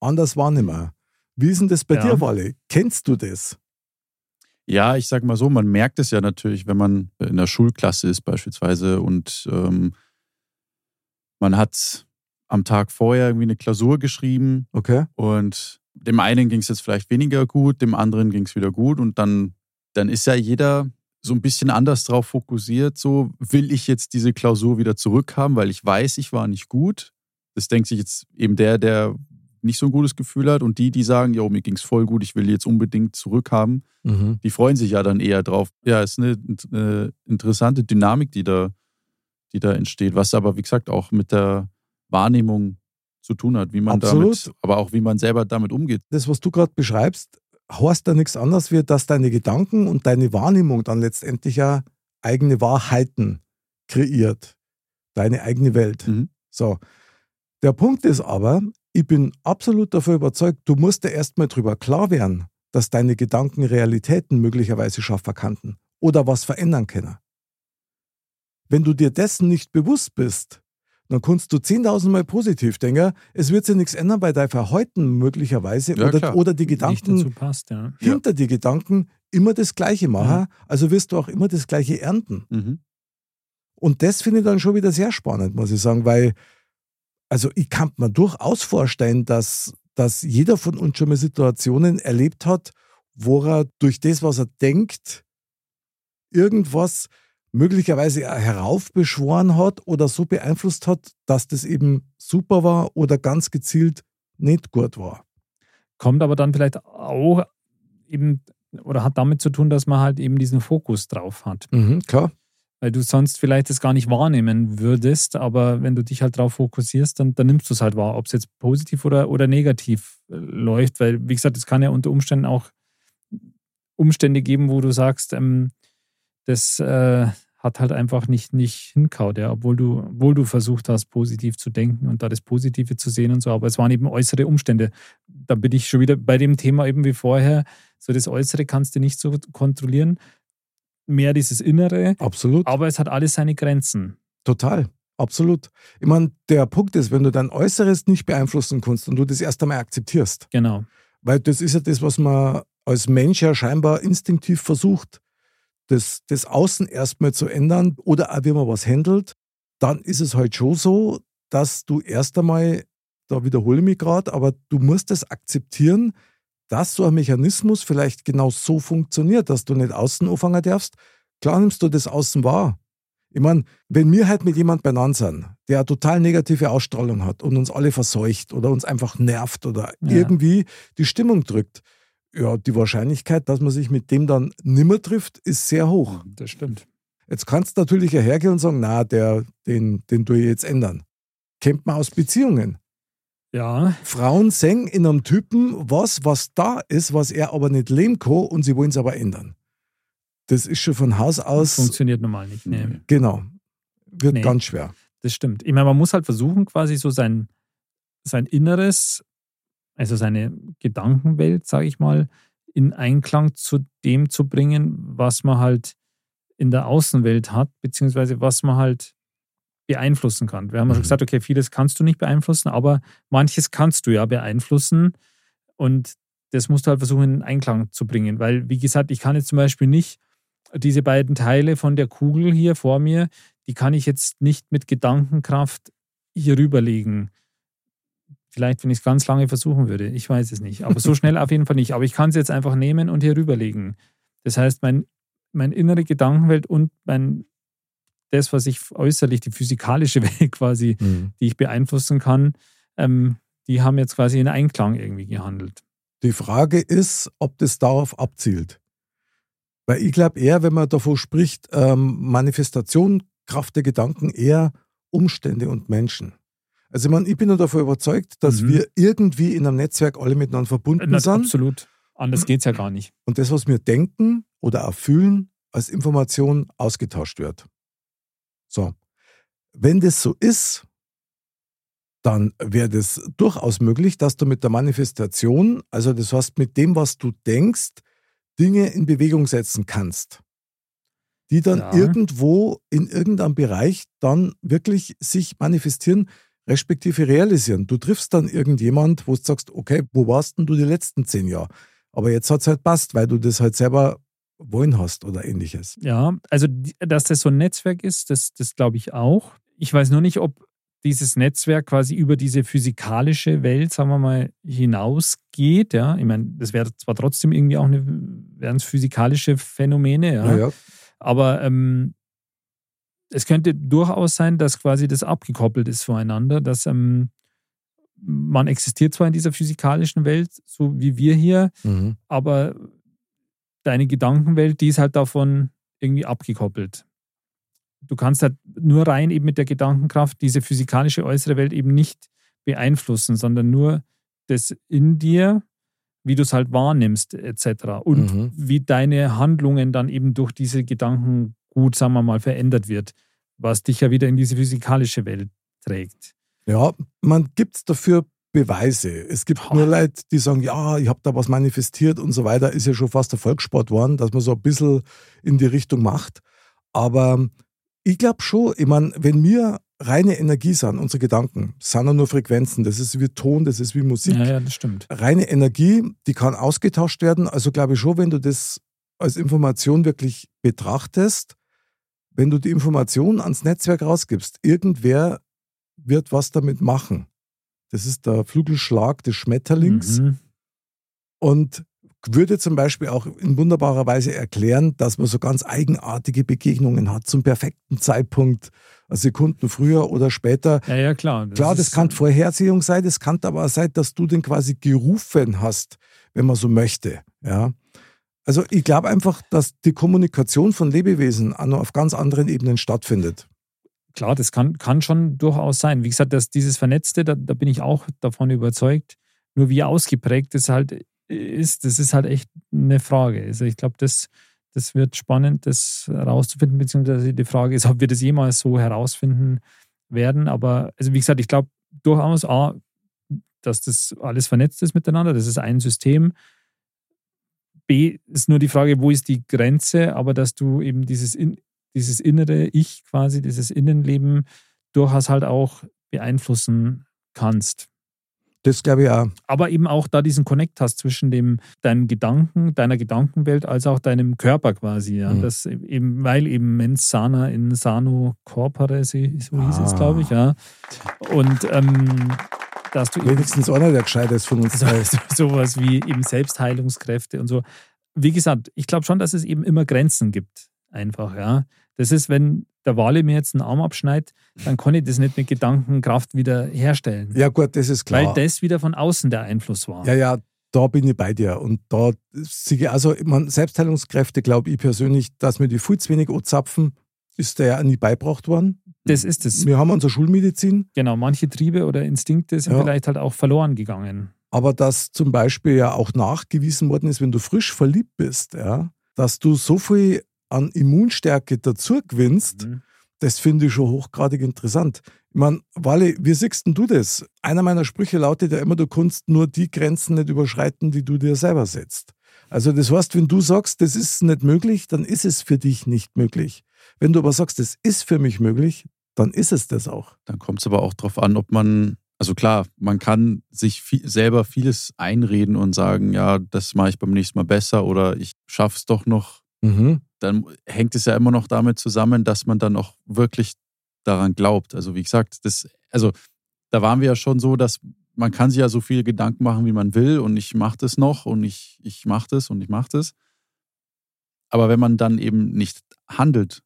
anders wahrnehmen. Wie ist denn das bei Ja. dir, Walle? Kennst du das? Ja, ich sag mal so, man merkt es ja natürlich, wenn man in der Schulklasse ist beispielsweise und ähm, man hat am Tag vorher irgendwie eine Klausur geschrieben Okay. und dem einen ging es jetzt vielleicht weniger gut, dem anderen ging es wieder gut und dann, dann ist ja jeder so ein bisschen anders drauf fokussiert. So will ich jetzt diese Klausur wieder zurückhaben, weil ich weiß, ich war nicht gut. Das denkt sich jetzt eben der, der nicht so ein gutes Gefühl hat und die, die sagen, jo, mir ging es voll gut, ich will jetzt unbedingt zurückhaben Mhm. die freuen sich ja dann eher drauf. Ja, es ist eine, eine interessante Dynamik, die da, die da entsteht, was aber, wie gesagt, auch mit der Wahrnehmung zu tun hat, wie man Absolut. damit, aber auch wie man selber damit umgeht. Das, was du gerade beschreibst, heißt da nichts anderes, wie dass deine Gedanken und deine Wahrnehmung dann letztendlich ja eigene Wahrheiten kreiert. Deine eigene Welt. Mhm. So. Der Punkt ist aber, ich bin absolut davon überzeugt, du musst dir erstmal drüber klar werden, dass deine Gedanken Realitäten möglicherweise schaffen könnten oder was verändern können. Wenn du dir dessen nicht bewusst bist, dann kannst du 10.000 Mal positiv denken, es wird sich nichts ändern, weil dein Verhalten möglicherweise Ja, oder, klar. oder die Gedanken dazu passt, ja. hinter die Gedanken immer das Gleiche machen, also wirst du auch immer das Gleiche ernten. Mhm. Und das finde ich dann schon wieder sehr spannend, muss ich sagen, weil, also ich kann mir durchaus vorstellen, dass, dass jeder von uns schon mal Situationen erlebt hat, wo er durch das, was er denkt, irgendwas möglicherweise heraufbeschworen hat oder so beeinflusst hat, dass das eben super war oder ganz gezielt nicht gut war. Kommt aber dann vielleicht auch eben oder hat damit zu tun, dass man halt eben diesen Fokus drauf hat. Mhm, klar. Weil du sonst vielleicht das gar nicht wahrnehmen würdest, aber wenn du dich halt drauf fokussierst, dann, dann nimmst du es halt wahr, ob es jetzt positiv oder, oder negativ äh, läuft. Weil, wie gesagt, es kann ja unter Umständen auch Umstände geben, wo du sagst, ähm, das äh, hat halt einfach nicht, nicht hinkaut, ja, obwohl du, obwohl du versucht hast, positiv zu denken und da das Positive zu sehen und so, aber es waren eben äußere Umstände. Da bin ich schon wieder bei dem Thema eben wie vorher, so das Äußere kannst du nicht so kontrollieren, mehr dieses Innere, Absolut. aber es hat alles seine Grenzen. Total, absolut. Ich meine, der Punkt ist, wenn du dein Äußeres nicht beeinflussen kannst und du das erst einmal akzeptierst, Genau. weil das ist ja das, was man als Mensch ja scheinbar instinktiv versucht, das, das Außen erstmal zu ändern oder auch, wie man was handelt, dann ist es halt schon so, dass du erst einmal, da wiederhole ich mich gerade, aber du musst es akzeptieren, dass so ein Mechanismus vielleicht genau so funktioniert, dass du nicht außen anfangen darfst. Klar nimmst du das Außen wahr. Ich meine, wenn wir halt mit jemand beieinander sind, der eine total negative Ausstrahlung hat und uns alle verseucht oder uns einfach nervt oder Ja. irgendwie die Stimmung drückt, ja, die Wahrscheinlichkeit, dass man sich mit dem dann nimmer trifft, ist sehr hoch. Das stimmt. Jetzt kannst du natürlich hergehen und sagen, na, der, den, den tue ich jetzt ändern. Kennt man aus Beziehungen. Ja, Frauen sehen in einem Typen was, was da ist, was er aber nicht leben kann und sie wollen es aber ändern. Das ist schon von Haus das aus, funktioniert normal nicht. Nee. genau, wird Nee. ganz schwer. Das stimmt. Ich meine, man muss halt versuchen, quasi so sein, sein Inneres, also seine Gedankenwelt, sage ich mal, in Einklang zu dem zu bringen, was man halt in der Außenwelt hat, beziehungsweise was man halt beeinflussen kann. Wir haben ja schon Mhm. gesagt, okay, vieles kannst du nicht beeinflussen, aber manches kannst du ja beeinflussen und das musst du halt versuchen, in Einklang zu bringen, weil, wie gesagt, ich kann jetzt zum Beispiel nicht diese beiden Teile von der Kugel hier vor mir, die kann ich jetzt nicht mit Gedankenkraft hier rüberlegen. Vielleicht, wenn ich es ganz lange versuchen würde. Ich weiß es nicht. Aber so schnell auf jeden Fall nicht. Aber ich kann es jetzt einfach nehmen und hier rüberlegen. Das heißt, mein, mein innere Gedankenwelt und mein, das, was ich äußerlich, die physikalische Welt quasi, die ich beeinflussen kann, ähm, die haben jetzt quasi in Einklang irgendwie gehandelt. Die Frage ist, ob das darauf abzielt. Weil ich glaube eher, wenn man davon spricht, ähm, Manifestation, Kraft der Gedanken, eher Umstände und Menschen. Also ich, meine, ich bin ja davon überzeugt, dass Mhm. wir irgendwie in einem Netzwerk alle miteinander verbunden Na, sind. absolut. Anders geht es ja gar nicht. und das, was wir denken oder auch fühlen, als Information ausgetauscht wird. So. Wenn das so ist, dann wäre das durchaus möglich, dass du mit der Manifestation, also das heißt mit dem, was du denkst, Dinge in Bewegung setzen kannst, die dann Ja. irgendwo in irgendeinem Bereich dann wirklich sich manifestieren, respektive realisieren. Du triffst dann irgendjemand, wo du sagst, okay, wo warst denn du die letzten zehn Jahre? Aber jetzt hat es halt passt, weil du das halt selber wollen hast oder ähnliches. Ja, also dass das so ein Netzwerk ist, das, das glaube ich auch. Ich weiß nur nicht, ob dieses Netzwerk quasi über diese physikalische Welt, sagen wir mal, hinausgeht. Ja, ich meine, das wäre zwar trotzdem irgendwie auch eine, wären es physikalische Phänomene, ja. Naja, Aber ähm, es könnte durchaus sein, dass quasi das abgekoppelt ist voneinander, dass ähm, man existiert zwar in dieser physikalischen Welt, so wie wir hier, mhm. aber deine Gedankenwelt, die ist halt davon irgendwie abgekoppelt. Du kannst halt nur rein eben mit der Gedankenkraft diese physikalische äußere Welt eben nicht beeinflussen, sondern nur das in dir, wie du es halt wahrnimmst, etc. Und Mhm. wie deine Handlungen dann eben durch diese Gedanken gut, sagen wir mal, verändert wird, was dich ja wieder in diese physikalische Welt trägt. Ja, man gibt dafür Beweise. Es gibt nur Leute, die sagen, ja, ich habe da was manifestiert und so weiter. Ist ja schon fast der Volkssport geworden, dass man so ein bisschen in die Richtung macht. Aber ich glaube schon, ich meine, wenn wir reine Energie sind, unsere Gedanken, sind ja nur Frequenzen. Das ist wie Ton, das ist wie Musik. Ja, ja, das stimmt. Reine Energie, die kann ausgetauscht werden. Also glaube ich schon, wenn du das als Information wirklich betrachtest, wenn du die Information ans Netzwerk rausgibst, irgendwer wird was damit machen. Das ist der Flügelschlag des Schmetterlings Mhm. und würde zum Beispiel auch in wunderbarer Weise erklären, dass man so ganz eigenartige Begegnungen hat zum perfekten Zeitpunkt, Sekunden früher oder später. Ja, ja, klar. Klar, das kann Vorhersehung sein, das kann aber auch sein, dass du den quasi gerufen hast, wenn man so möchte. Ja. Also ich glaube einfach, dass die Kommunikation von Lebewesen auch noch auf ganz anderen Ebenen stattfindet. Klar, das kann, kann schon durchaus sein. Wie gesagt, dass dieses Vernetzte, da, da bin ich auch davon überzeugt. Nur wie ausgeprägt das halt ist, das ist halt echt eine Frage. Also ich glaube, das, das wird spannend, das herauszufinden, beziehungsweise die Frage ist, ob wir das jemals so herausfinden werden. Aber also wie gesagt, ich glaube durchaus, A, dass das alles vernetzt ist miteinander, das ist ein System. B ist nur die Frage, wo ist die Grenze, aber dass du eben dieses, in, dieses innere Ich quasi, dieses Innenleben durchaus halt auch beeinflussen kannst. Das glaube ich auch. Aber eben auch da diesen Connect hast zwischen dem, deinem Gedanken, deiner Gedankenwelt, als auch deinem Körper quasi. Ja? Mhm. Das eben, weil eben mens sana in sano corpore, so hieß es, Ah. glaube ich, ja. Und ähm, dass du eben Wenigstens einer, der gescheit ist von uns. so, so, sowas wie eben Selbstheilungskräfte und so. Wie gesagt, ich glaube schon, dass es eben immer Grenzen gibt. Einfach, ja. Das ist, wenn der Wale mir jetzt einen Arm abschneidet, dann kann ich das nicht mit Gedankenkraft wieder herstellen. Ja gut, das ist klar. Weil das wieder von außen der Einfluss war. Ja, ja, da bin ich bei dir. Und da sehe ich, also, mein, Selbstheilungskräfte glaube ich persönlich, dass mir die viel zu wenig anzapfen, ist der ja nie beibracht worden. Das ist es. Wir haben unsere Schulmedizin, Genau, manche Triebe oder Instinkte sind Ja. vielleicht halt auch verloren gegangen. aber dass zum Beispiel ja auch nachgewiesen worden ist, wenn du frisch verliebt bist, ja, dass du so viel an Immunstärke dazu gewinnst, Mhm. das finde ich schon hochgradig interessant. Ich meine, Wally, wie siehst denn du das? Einer meiner Sprüche lautet ja immer, du kannst nur die Grenzen nicht überschreiten, die du dir selber setzt. Also das heißt, wenn du sagst, das ist nicht möglich, dann ist es für dich nicht möglich. Wenn du aber sagst, das ist für mich möglich, dann ist es das auch. Dann kommt es aber auch darauf an, ob man, also klar, man kann sich viel, selber vieles einreden und sagen, ja, das mache ich beim nächsten Mal besser oder ich schaffe es doch noch. Mhm. Dann hängt es ja immer noch damit zusammen, dass man dann auch wirklich daran glaubt. Also wie gesagt, das, also da waren wir ja schon so, dass man kann sich ja so viele Gedanken machen, wie man will und ich mache das noch und ich, ich mache das und ich mache das. Aber wenn man dann eben nicht handelt,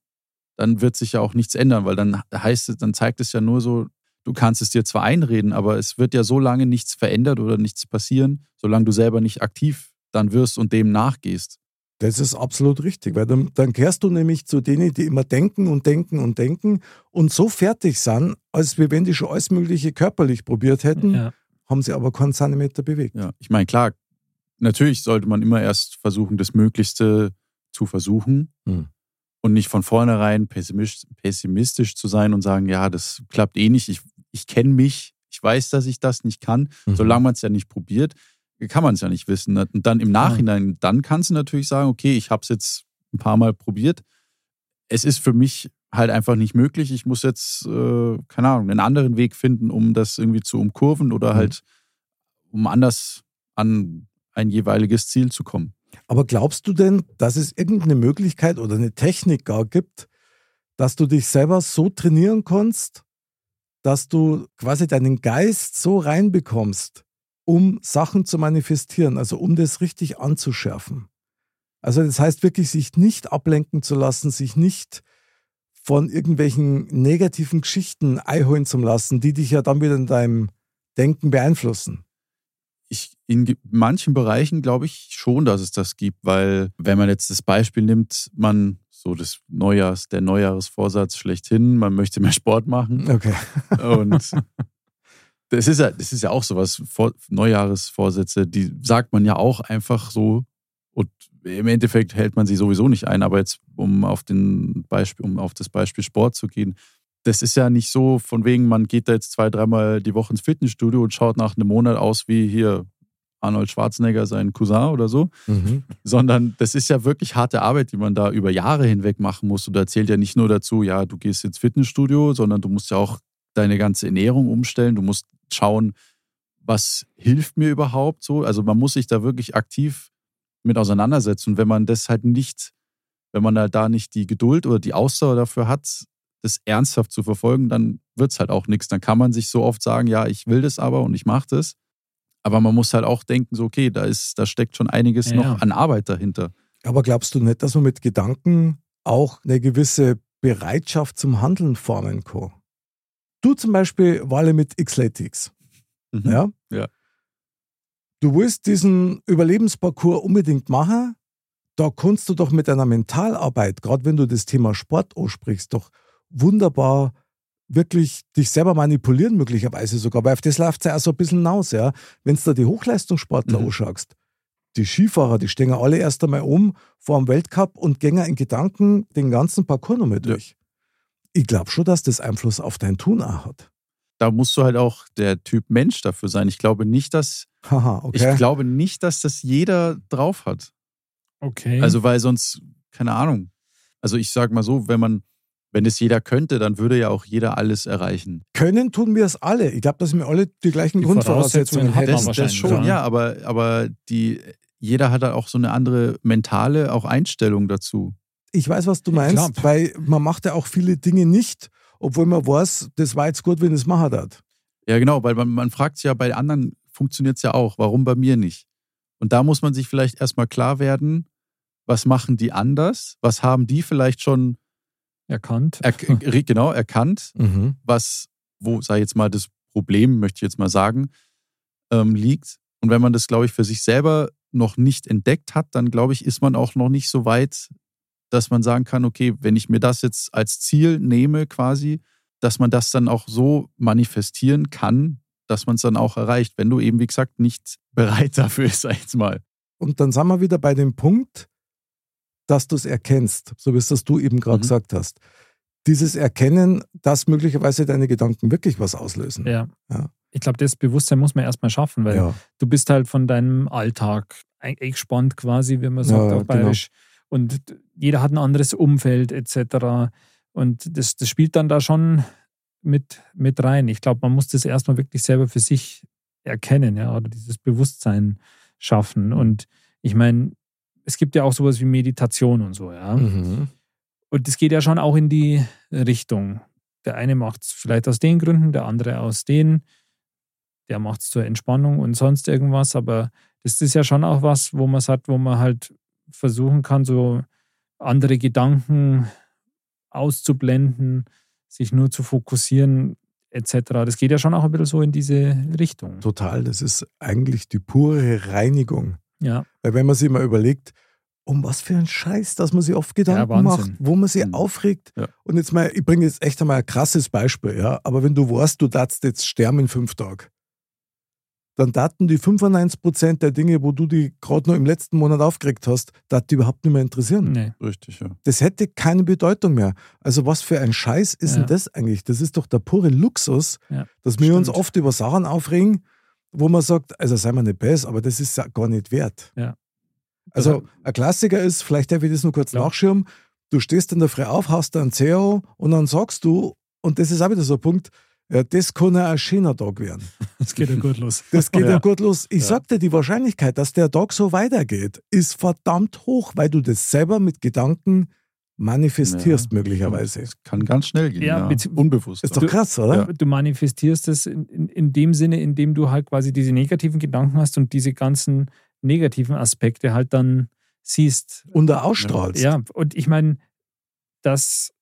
dann wird sich ja auch nichts ändern, weil dann heißt es, dann zeigt es ja nur so, du kannst es dir zwar einreden, aber es wird ja so lange nichts verändert oder nichts passieren, solange du selber nicht aktiv dann wirst und dem nachgehst. Das ist absolut richtig, weil dann, dann kehrst du nämlich zu denen, die immer denken und denken und denken und so fertig sind, als wir wenn die schon alles Mögliche körperlich probiert hätten, Ja. haben sie aber keinen Zentimeter bewegt. Ja, ich meine, klar, natürlich sollte man immer erst versuchen, das Möglichste zu versuchen Hm. und nicht von vornherein pessimistisch, pessimistisch zu sein und sagen, ja, das klappt eh nicht. Ich, ich kenne mich, ich ich weiß, dass ich das nicht kann. Mhm. Solange man es ja nicht probiert, kann man es ja nicht wissen. ne? Und dann im Nachhinein, dann kannst du natürlich sagen, okay, ich habe es jetzt ein paar Mal probiert. Es ist für mich halt einfach nicht möglich. Ich muss jetzt, äh, keine Ahnung, einen anderen Weg finden, um das irgendwie zu umkurven oder Mhm. halt um anders an ein jeweiliges Ziel zu kommen. Aber glaubst du denn, dass es irgendeine Möglichkeit oder eine Technik gar gibt, dass du dich selber so trainieren kannst, dass du quasi deinen Geist so reinbekommst, um Sachen zu manifestieren, also um das richtig anzuschärfen? Also das heißt wirklich, sich nicht ablenken zu lassen, sich nicht von irgendwelchen negativen Geschichten einholen zu lassen, die dich ja dann wieder in deinem Denken beeinflussen. ich, in manchen Bereichen glaube ich schon, dass es das gibt, weil wenn man jetzt das Beispiel nimmt, man so das Neujahrs, der Neujahresvorsatz schlechthin, man möchte mehr Sport machen Okay. und das ist ja, das ist ja auch sowas, Vor Neujahresvorsätze, die sagt man ja auch einfach so und im Endeffekt hält man sie sowieso nicht ein, aber jetzt um auf den Beispiel, um auf das Beispiel Sport zu gehen, das ist ja nicht so, von wegen, man geht da jetzt zwei, dreimal die Woche ins Fitnessstudio und schaut nach einem Monat aus wie hier Arnold Schwarzenegger, sein Cousin oder so, Mhm. sondern das ist ja wirklich harte Arbeit, die man da über Jahre hinweg machen muss. Und da zählt ja nicht nur dazu, ja, du gehst ins Fitnessstudio, sondern du musst ja auch deine ganze Ernährung umstellen. Du musst schauen, was hilft mir überhaupt so. Also man muss sich da wirklich aktiv mit auseinandersetzen. Und wenn man das halt nicht, wenn man halt da nicht die Geduld oder die Ausdauer dafür hat, das ernsthaft zu verfolgen, dann wird es halt auch nichts. Dann kann man sich so oft sagen, ja, ich will das aber und ich mache das. Aber man muss halt auch denken, so, okay, da ist, da steckt schon einiges Ja, noch ja. an Arbeit dahinter. Aber glaubst du nicht, dass man mit Gedanken auch eine gewisse Bereitschaft zum Handeln formen kann? Du zum Beispiel Wahle mit Xletics. Mhm. Ja? Ja. Du willst diesen Überlebensparcours unbedingt machen. Da kannst du doch mit deiner Mentalarbeit, gerade wenn du das Thema Sport ansprichst, doch wunderbar wirklich dich selber manipulieren, möglicherweise sogar, weil auf das läuft ja auch so ein bisschen hinaus, ja. Wenn du da die Hochleistungssportler Mhm. anschaust, die Skifahrer, die stehen alle erst einmal um vor dem Weltcup und gehen in Gedanken den ganzen Parcours nochmal durch. Ich glaube schon, dass das Einfluss auf dein Tun auch hat. Da musst du halt auch der Typ Mensch dafür sein. Ich glaube nicht, dass, Haha, okay. ich glaube nicht, dass das jeder drauf hat. Okay. Also, weil sonst, keine Ahnung. Also, ich sag mal so, wenn man, wenn es jeder könnte, dann würde ja auch jeder alles erreichen. Können tun wir es alle. Ich glaube, dass wir alle die gleichen Die Grundvoraussetzungen hätten. man Das, das wahrscheinlich, schon, ja. ja, aber, aber die, jeder hat halt auch so eine andere mentale auch Einstellung dazu. Ich weiß, was du meinst, Klar. weil man macht ja auch viele Dinge nicht, obwohl man weiß, das war jetzt gut, wenn es machen hat. Ja, genau, weil man, man fragt sich ja, bei anderen funktioniert es ja auch, warum bei mir nicht? Und da muss man sich vielleicht erstmal klar werden, was machen die anders? Was haben die vielleicht schon erkannt. er, genau erkannt? Mhm. was, wo, sei jetzt mal, das Problem, möchte ich jetzt mal sagen, ähm, liegt. Und wenn man das, glaube ich, für sich selber noch nicht entdeckt hat, dann glaube ich, ist man auch noch nicht so weit, dass man sagen kann, okay, wenn ich mir das jetzt als Ziel nehme, quasi, dass man das dann auch so manifestieren kann, dass man es dann auch erreicht, wenn du eben, wie gesagt, nicht bereit dafür ist, sag ich jetzt mal. Und dann sind wir wieder bei dem Punkt, dass du es erkennst, so wie es das du eben gerade Mhm. gesagt hast. Dieses Erkennen, dass möglicherweise deine Gedanken wirklich was auslösen. Ja. Ja. Ich glaube, das Bewusstsein muss man erstmal schaffen, weil Ja. du bist halt von deinem Alltag eingespannt quasi, wie man sagt, Ja, auf genau. Und jeder hat ein anderes Umfeld etc. Und das, das spielt dann da schon mit, mit rein. Ich glaube, man muss das erstmal wirklich selber für sich erkennen, ja, oder dieses Bewusstsein schaffen. Und ich meine, es gibt ja auch sowas wie Meditation und so, ja. Mhm. Und das geht ja schon auch in die Richtung. Der eine macht es vielleicht aus den Gründen, der andere aus den. Der macht es zur Entspannung und sonst irgendwas. Aber das ist ja schon auch was, wo man sagt, wo man halt versuchen kann, so andere Gedanken auszublenden, sich nur zu fokussieren, etc. Das geht ja schon auch ein bisschen so in diese Richtung. Total, das ist eigentlich die pure Reinigung. Ja, Weil wenn man sich mal überlegt, um was für ein Scheiß, dass man sich oft Gedanken Wahnsinn. macht, wo man sich Mhm. aufregt. Ja. Und jetzt mal, ich bringe jetzt echt einmal ein krasses Beispiel, ja. Aber wenn du weißt, du darfst jetzt sterben in fünf Tagen, dann daten die 95% der Dinge, wo du die gerade noch im letzten Monat aufgeregt hast, dat die überhaupt nicht mehr interessieren. Nee. Richtig, ja. Das hätte keine Bedeutung mehr. Also was für ein Scheiß ist Ja. denn das eigentlich? Das ist doch der pure Luxus, Ja, dass wir uns stimmt. oft über Sachen aufregen, wo man sagt, also sei mal nicht besser, aber das ist ja gar nicht wert. Ja. Also ein Klassiker ist, vielleicht darf ich das nur kurz Ja. nachschirmen, du stehst in der Früh auf, hast einen CEO und dann sagst du, und das ist auch wieder so ein Punkt, ja, das kann ja ein schöner Tag werden. Das geht ja gut los. Das geht ja, Ja. gut los. Ich Ja. sag dir, die Wahrscheinlichkeit, dass der Tag so weitergeht, ist verdammt hoch, weil du das selber mit Gedanken manifestierst, Ja. möglicherweise. Das kann ganz schnell gehen. Ja, Ja, Unbewusst. Ist doch Du- krass, oder? Du manifestierst es in, in, in dem Sinne, in dem du halt quasi diese negativen Gedanken hast und diese ganzen negativen Aspekte halt dann siehst. Und da ausstrahlst. Ja, und ich meine, dass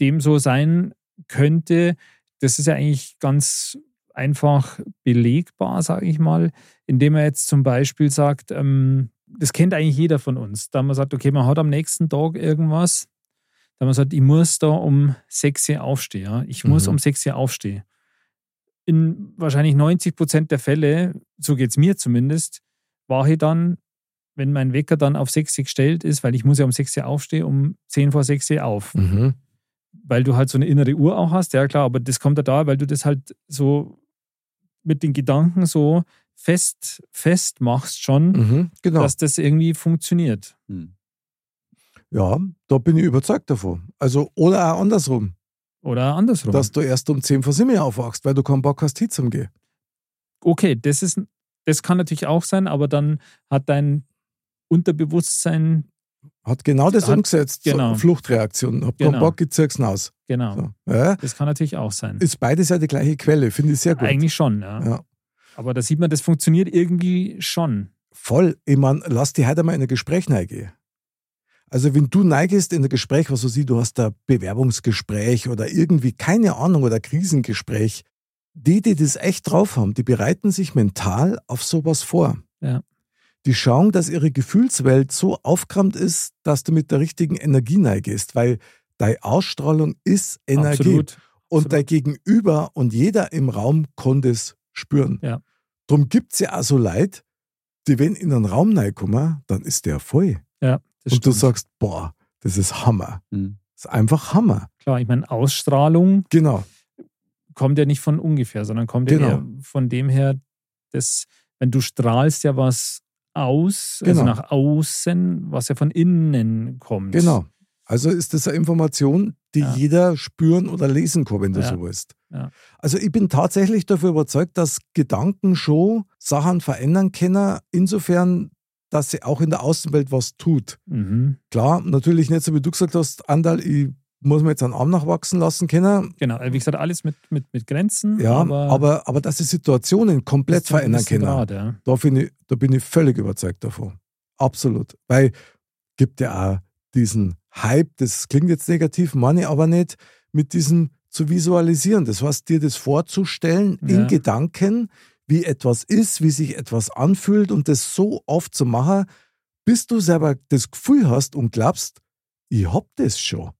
dem so sein könnte, das ist ja eigentlich ganz einfach belegbar, sage ich mal, indem er jetzt zum Beispiel sagt, ähm, das kennt eigentlich jeder von uns, da man sagt, okay, man hat am nächsten Tag irgendwas, da man sagt, ich muss da um 6 Uhr aufstehen, ja? ich muss Mhm. um 6 Uhr aufstehen. In wahrscheinlich 90 Prozent der Fälle, so geht es mir zumindest, war ich dann, wenn mein Wecker dann auf 6 Uhr gestellt ist, weil ich muss ja um 6 Uhr aufstehen, um 10 vor 6 Uhr auf Mhm. Weil du halt so eine innere Uhr auch hast, ja klar, aber das kommt ja da, weil du das halt so mit den Gedanken so fest, fest machst schon, Mhm. Genau. dass das irgendwie funktioniert. Hm. ja, da bin ich überzeugt davon. Also, oder auch andersrum, Oder andersrum. dass du erst um 10 vor 7 aufwachst, weil du keinen Bock hast, hin zum Gehen. okay, das ist, das kann natürlich auch sein, aber dann hat dein Unterbewusstsein, Hat genau das Hat- umgesetzt. genau. So Fluchtreaktion. Hab keinen Genau. Bock, ich zieh's hinaus. genau, So. Ja. das kann natürlich auch sein. Ist beides ja die gleiche Quelle, finde ich sehr gut. Eigentlich schon, ja. Ja. Aber da sieht man, das funktioniert irgendwie schon. Voll. Ich meine, lass die heute mal in ein Gespräch reingehen. Also, wenn du neigest in ein Gespräch, was du siehst, du hast ein Bewerbungsgespräch oder irgendwie, keine Ahnung, oder Krisengespräch, die, die das echt drauf haben, die bereiten sich mental auf sowas vor. Ja. Die schauen, dass ihre Gefühlswelt so aufgerammt ist, dass du mit der richtigen Energie neigest, weil deine Ausstrahlung ist Energie. Absolut. Und Absolut. dein Gegenüber und jeder im Raum konnte es spüren. Ja. Darum gibt es ja auch so Leute, die, wenn in einen Raum reinkommen, dann ist der voll. Ja, und du stimmt. sagst, boah, das ist Hammer. Hm. Das ist einfach Hammer. Klar, ich meine, Ausstrahlung Genau. kommt ja nicht von ungefähr, sondern kommt ja Genau. eher von dem her, dass, wenn du strahlst ja was aus, also Genau. nach außen, was ja von innen kommt. Genau. Also ist das eine Information, die Ja. jeder spüren oder lesen kann, wenn du Ja. so willst. Ja. Also ich bin tatsächlich dafür überzeugt, dass Gedanken schon Sachen verändern können, insofern, dass sie auch in der Außenwelt was tut. Mhm. Klar, natürlich nicht so, wie du gesagt hast, Andal, ich muss mir jetzt einen Arm nachwachsen lassen können. Genau, also wie gesagt, alles mit, mit, mit Grenzen. Ja, aber, aber, aber, dass sie Situationen komplett verändern können. Grad, ja. Da bin, ich, da bin ich völlig überzeugt davon. Absolut. Weil gibt ja auch diesen Hype, das klingt jetzt negativ, meine aber nicht, mit diesem zu visualisieren. Das heißt, dir das vorzustellen Ja. in Gedanken, wie etwas ist, wie sich etwas anfühlt und das so oft zu machen, bis du selber das Gefühl hast und glaubst, ich hab das schon.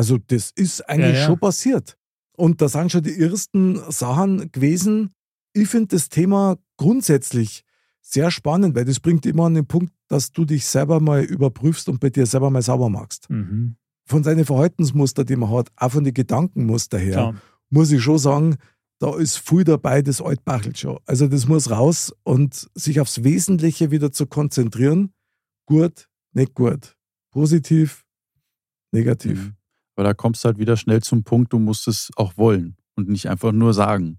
Also das ist eigentlich Ja, ja. schon passiert. Und das sind schon die ersten Sachen gewesen. Ich finde das Thema grundsätzlich sehr spannend, weil das bringt immer an den Punkt, dass du dich selber mal überprüfst und bei dir selber mal sauber machst. Mhm. Von seinen Verhaltensmuster, die man hat, auch von den Gedankenmuster her, Klar. muss ich schon sagen, da ist viel dabei, das altbachelt schon. Also das muss raus und sich aufs Wesentliche wieder zu konzentrieren. Gut, nicht gut. Positiv, negativ. Mhm. Aber da kommst du halt wieder schnell zum Punkt, du musst es auch wollen und nicht einfach nur sagen.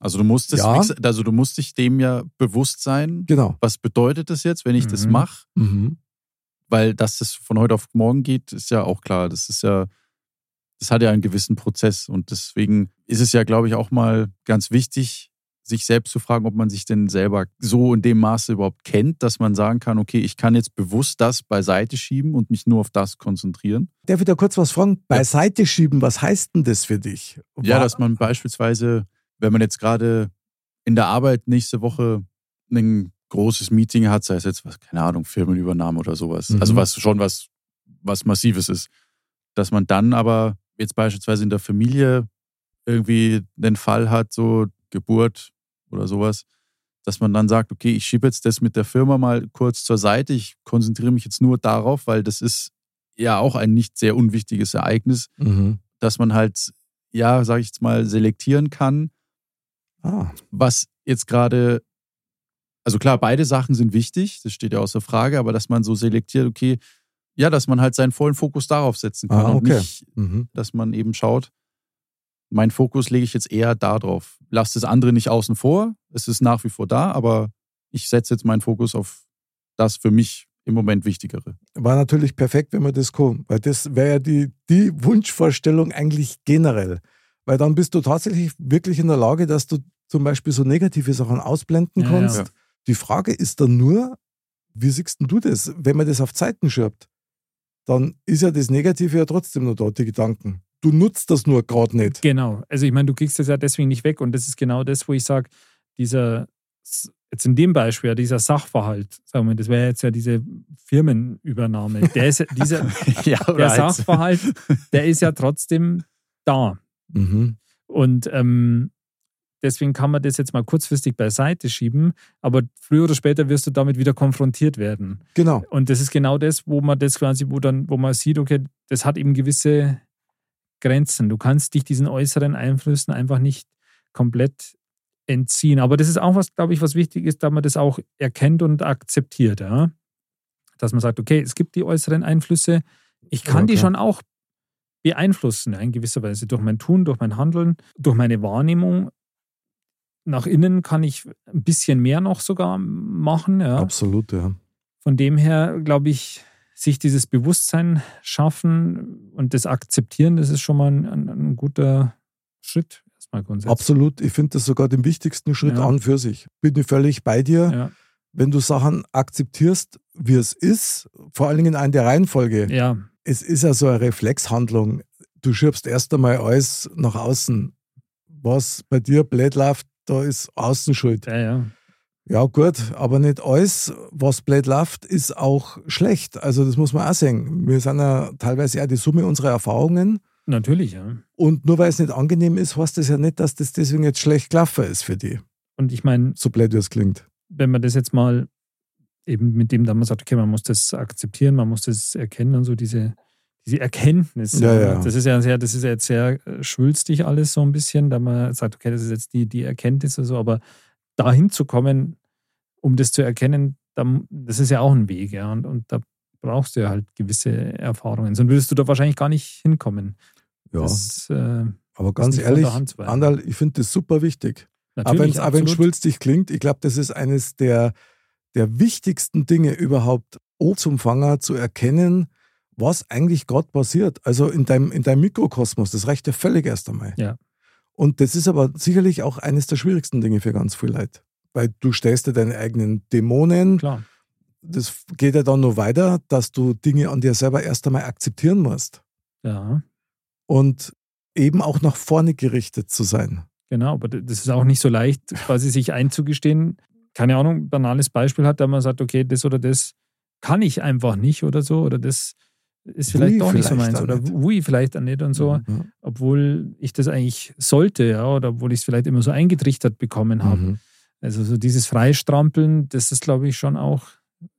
Also du musst es, Ja. also du musst dich dem ja bewusst sein. Genau. Was bedeutet das jetzt, wenn ich das Mhm. mache? Mhm. Weil dass das von heute auf morgen geht, ist ja auch klar. Das ist ja, das hat ja einen gewissen Prozess und deswegen ist es ja, glaube ich, auch mal ganz wichtig, sich selbst zu fragen, ob man sich denn selber so in dem Maße überhaupt kennt, dass man sagen kann, okay, ich kann jetzt bewusst das beiseite schieben und mich nur auf das konzentrieren. Darf ich da kurz was fragen? Beiseite schieben, was heißt denn das für dich? Ja, War- dass man beispielsweise, wenn man jetzt gerade in der Arbeit nächste Woche ein großes Meeting hat, sei es jetzt, was, keine Ahnung, Firmenübernahme oder sowas, Mhm. also was schon was, was Massives ist, dass man dann aber jetzt beispielsweise in der Familie irgendwie den Fall hat, so Geburt, oder sowas, dass man dann sagt, okay, ich schiebe jetzt das mit der Firma mal kurz zur Seite, ich konzentriere mich jetzt nur darauf, weil das ist ja auch ein nicht sehr unwichtiges Ereignis, Mhm. dass man halt, ja, sage ich jetzt mal, selektieren kann, Ah, was jetzt gerade, also klar, beide Sachen sind wichtig, das steht ja außer Frage, aber dass man so selektiert, okay, ja, dass man halt seinen vollen Fokus darauf setzen kann Ah, und okay. nicht, mhm. dass man eben schaut, mein Fokus lege ich jetzt eher da drauf. Lass das andere nicht außen vor, es ist nach wie vor da, aber ich setze jetzt meinen Fokus auf das für mich im Moment Wichtigere. war natürlich perfekt, wenn man das kann, weil das wäre ja die, die Wunschvorstellung eigentlich generell. Weil dann bist du tatsächlich wirklich in der Lage, dass du zum Beispiel so negative Sachen ausblenden Ja, kannst. ja. Die Frage ist dann nur, wie siehst denn du das? Wenn man das auf Zeiten schirbt, dann ist ja das Negative ja trotzdem noch da, die Gedanken. Du nutzt das nur gerade nicht. Genau. Also ich meine, du kriegst das ja deswegen nicht weg und das ist genau das, wo ich sage, dieser, jetzt in dem Beispiel, ja, dieser Sachverhalt, sagen wir, das wäre jetzt ja diese Firmenübernahme, der ist, dieser, ja, der Sachverhalt, der ist ja trotzdem da. Mhm. Und ähm, deswegen kann man das jetzt mal kurzfristig beiseite schieben, aber früher oder später wirst du damit wieder konfrontiert werden. Genau. Und das ist genau das, wo man das quasi, wo dann, wo man sieht, okay, das hat eben gewisse Grenzen. Du kannst dich diesen äußeren Einflüssen einfach nicht komplett entziehen. Aber das ist auch was, glaube ich, was wichtig ist, da man das auch erkennt und akzeptiert, ja. Dass man sagt, okay, es gibt die äußeren Einflüsse, ich kann Ja, die schon auch beeinflussen, ja, in gewisser Weise, durch mein Tun, durch mein Handeln, durch meine Wahrnehmung. Nach innen kann ich ein bisschen mehr noch sogar machen, ja. Absolut, ja. Von dem her, glaube ich, sich dieses Bewusstsein schaffen und das akzeptieren, das ist schon mal ein, ein, ein guter Schritt, erstmal grundsätzlich. Absolut. Ich finde das sogar den wichtigsten Schritt Ja. an für sich. Bin ich völlig bei dir. Ja, Wenn du Sachen akzeptierst, wie es ist, vor allen Dingen in der Reihenfolge, ja, es ist ja so eine Reflexhandlung. Du schiebst erst einmal alles nach außen. Was bei dir blöd läuft, da ist außen schuld. ja, ja. Ja, gut, aber nicht alles, was blöd läuft, ist auch schlecht. Also, das muss man auch sehen. Wir sind ja teilweise eher die Summe unserer Erfahrungen. Natürlich, ja. Und nur weil es nicht angenehm ist, heißt das ja nicht, dass das deswegen jetzt schlecht gelaufen ist für die. Und ich meine, So blöd, wie es klingt. wenn man das jetzt mal eben mit dem, da man sagt, okay, man muss das akzeptieren, man muss das erkennen und so diese, diese Erkenntnis. Ja, ja. Das ist ja sehr, das ist ja jetzt sehr äh, schwülstig alles so ein bisschen, da man sagt, okay, das ist jetzt die, die Erkenntnis oder so, aber dahin zu kommen, um das zu erkennen, dann, das ist ja auch ein Weg, ja. Und, und da brauchst du ja halt gewisse Erfahrungen. Sonst würdest du da wahrscheinlich gar nicht hinkommen. Ja, Das, äh, aber ganz ehrlich. Andal, ich finde das super wichtig. Aber wenn es schwülstig klingt, ich glaube, das ist eines der, der wichtigsten Dinge überhaupt, O-Zumfanger zu erkennen, was eigentlich gerade passiert. Also in deinem, in deinem Mikrokosmos, das reicht ja völlig erst einmal. Ja. Und das ist aber sicherlich auch eines der schwierigsten Dinge für ganz viele Leute. Weil du stellst dir deine eigenen Dämonen. Klar. Das geht ja dann noch weiter, dass du Dinge an dir selber erst einmal akzeptieren musst. Ja. Und eben auch nach vorne gerichtet zu sein. Genau, aber das ist auch nicht so leicht, quasi sich einzugestehen. Keine Ahnung, ein banales Beispiel hat, da man sagt, okay, das oder das kann ich einfach nicht oder so, oder das ist vielleicht Wui, doch nicht so meins, oder wui, vielleicht auch nicht und so, Ja. obwohl ich das eigentlich sollte, ja, oder obwohl ich es vielleicht immer so eingetrichtert bekommen habe. Mhm. Also so dieses Freistrampeln, das ist, glaube ich, schon auch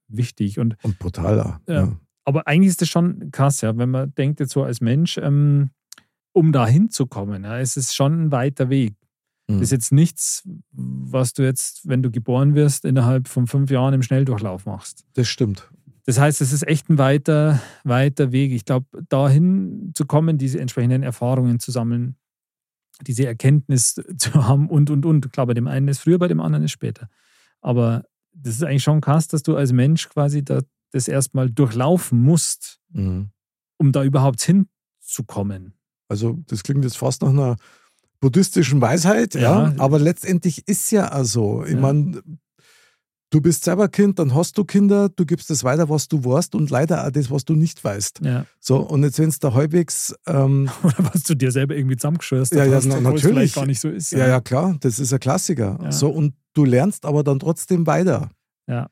wichtig. Und Und brutaler. Ja. Ja. aber eigentlich ist das schon krass, ja, wenn man denkt jetzt so als Mensch, ähm, um da hinzukommen, ja, es ist schon ein weiter Weg. Mhm. Das ist jetzt nichts, was du jetzt, wenn du geboren wirst, innerhalb von fünf Jahren im Schnelldurchlauf machst. Das stimmt. Das heißt, es ist echt ein weiter, weiter Weg. Ich glaube, dahin zu kommen, diese entsprechenden Erfahrungen zu sammeln, diese Erkenntnis zu haben und, und, und. Klar, bei dem einen ist früher, bei dem anderen ist später. Aber das ist eigentlich schon krass, dass du als Mensch quasi da, das erstmal durchlaufen musst, Mhm. um da überhaupt hinzukommen. Also, das klingt jetzt fast nach einer buddhistischen Weisheit, ja. Ja. Aber letztendlich ist ja also, ich Ja. meine, du bist selber Kind, dann hast du Kinder, du gibst das weiter, was du weißt und leider auch das, was du nicht weißt. Ja. So, und jetzt, wenn es da halbwegs, ähm, Oder was du dir selber irgendwie zusammengeschwörst, Ja, ja, hast, na- natürlich. vielleicht gar nicht so ist. ja, ja, klar, das ist ein Klassiker. Ja. So, und du lernst aber dann trotzdem weiter. Ja.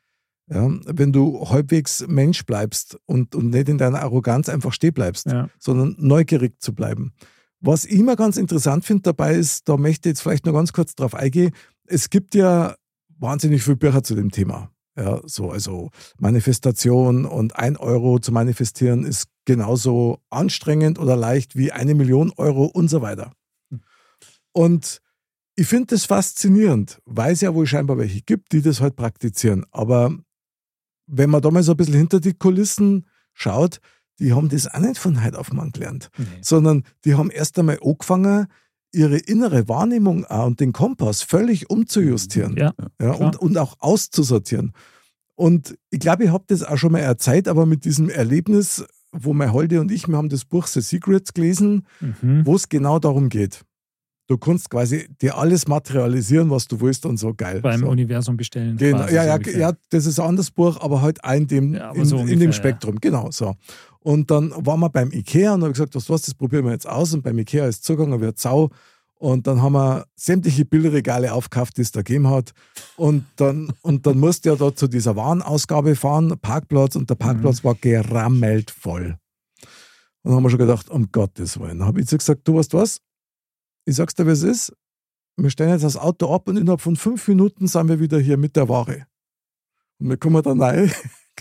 Ja, wenn du halbwegs Mensch bleibst und, und nicht in deiner Arroganz einfach stehen bleibst. Ja. sondern neugierig zu bleiben. Was ich immer ganz interessant finde dabei ist, da möchte ich jetzt vielleicht noch ganz kurz drauf eingehen, es gibt ja wahnsinnig viele Bücher zu dem Thema. Ja, so, also Manifestation und ein Euro zu manifestieren ist genauso anstrengend oder leicht wie eine Million Euro und so weiter. Und ich finde das faszinierend, weil es ja wohl scheinbar welche gibt, die das halt praktizieren. Aber wenn man da mal so ein bisschen hinter die Kulissen schaut, die haben das auch nicht von heute auf morgen gelernt, Nee. sondern die haben erst einmal angefangen, ihre innere Wahrnehmung auch und den Kompass völlig umzujustieren Ja, ja, und, und auch auszusortieren. Und ich glaube, ich habe das auch schon mal erzählt, aber mit diesem Erlebnis, wo mein Holde und ich, wir haben das Buch The Secrets gelesen, Mhm. wo es genau darum geht. Du kannst quasi dir alles materialisieren, was du willst und so geil. Beim so. Universum bestellen. Genau, ja, so ja, ungefähr. ja, das ist ein anderes Buch, aber halt ein dem, Ja, in, so in ungefähr, dem ja. Spektrum, genau so. Und dann waren wir beim Ikea und haben gesagt, was was, das probieren wir jetzt aus. Und beim Ikea ist zugegangen, wird Sau. Und dann haben wir sämtliche Bilderregale aufgekauft, die es da gegeben hat. Und dann, und dann musste ja da zu dieser Warenausgabe fahren, Parkplatz, und der Mhm. Parkplatz war gerammelt voll. Und dann haben wir schon gedacht, um Gottes Willen. Dann habe ich zu gesagt, du weißt was? Ich sag's dir, wie es ist. Wir stellen jetzt das Auto ab und innerhalb von fünf Minuten sind wir wieder hier mit der Ware. Und wir kommen da rein.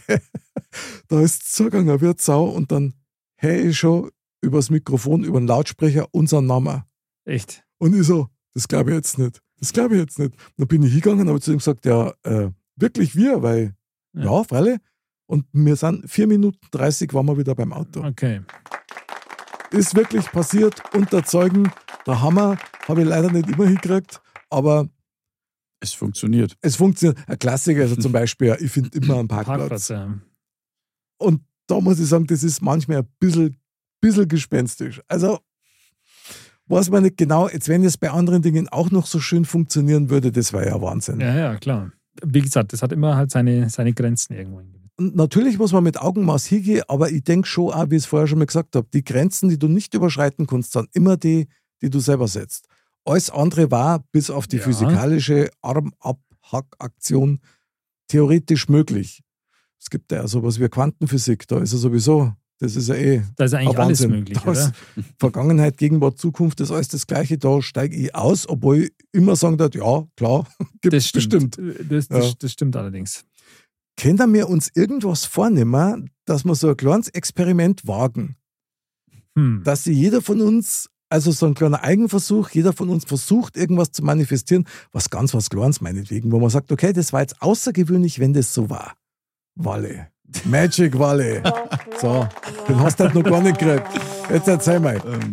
da ist zugegangen, wird Sau und dann hey ich schon übers Mikrofon, über den Lautsprecher unseren Namen. Echt. Und ich so, das glaube ich jetzt nicht. Das glaube ich jetzt nicht. Dann bin ich hingegangen und habe zu ihm gesagt, ja, äh, wirklich wir, weil, Ja. ja, freilich. Und wir sind vier Minuten 30 waren wir wieder beim Auto. Okay. Ist wirklich passiert, unter Zeugen. Der Hammer habe ich leider nicht immer hingekriegt, aber Es funktioniert. es funktioniert. Ein Klassiker ist ja zum Beispiel, ich finde immer einen Parkplatz. Parkplatz, ja. Und da muss ich sagen, das ist manchmal ein bisschen, bisschen gespenstisch. Also, weiß man nicht genau, jetzt wenn es bei anderen Dingen auch noch so schön funktionieren würde, das wäre ja Wahnsinn. Ja, ja, klar. Wie gesagt, das hat immer halt seine, seine Grenzen irgendwo. Und natürlich muss man mit Augenmaß hingehen, aber ich denke schon auch, wie ich es vorher schon mal gesagt habe, die Grenzen, die du nicht überschreiten kannst, sind immer die, die du selber setzt. Alles andere war, bis auf die Ja. physikalische Armabhackaktion, theoretisch möglich. Es gibt ja sowas wie Quantenphysik, da ist ja sowieso, das ist ja eh Da ist eigentlich alles möglich, oder? Vergangenheit, Gegenwart, Zukunft, das ist alles das Gleiche. Da steige ich aus, obwohl ich immer sagen darf, ja, klar, gibt Das es stimmt. bestimmt. Das, das, Ja. das stimmt allerdings. Können wir uns irgendwas vornehmen, dass wir so ein kleines Experiment wagen? Hm. Dass sich jeder von uns, also so ein kleiner Eigenversuch, jeder von uns versucht, irgendwas zu manifestieren, was ganz was Kleines meinetwegen, wo man sagt, okay, das war jetzt außergewöhnlich, wenn das so war. Walle. Magic Walle. So, den hast du halt noch gar nicht gekriegt. Jetzt erzähl mal. Ähm,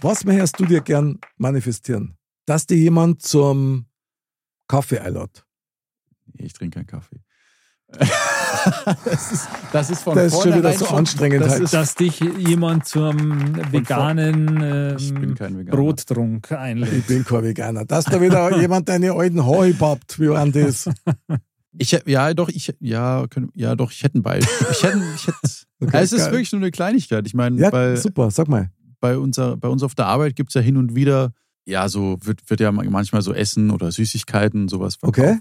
Was möchtest du dir gern manifestieren? Dass dir jemand zum Kaffee einlädt. nee, ich trinke keinen Kaffee. Das, ist, das ist von Das ist schon wieder so anstrengend Das ist, Dass dich jemand zum veganen ich bin ähm, kein Veganer. Brottrunk Ich einlädt. bin kein Veganer. Dass da wieder jemand deine alten Haare pappt, wie denn das? Ich, ja, doch, ich, ja, können- ja, doch, ich hätte ein Beispiel. Ich hätte, ich hätte, Okay, es ist geil. wirklich nur eine Kleinigkeit. Ich meine, Ja, bei, super, sag mal. bei, unser, bei uns auf der Arbeit gibt es ja hin und wieder, ja, so wird, wird ja manchmal so Essen oder Süßigkeiten, sowas verkauft. Okay.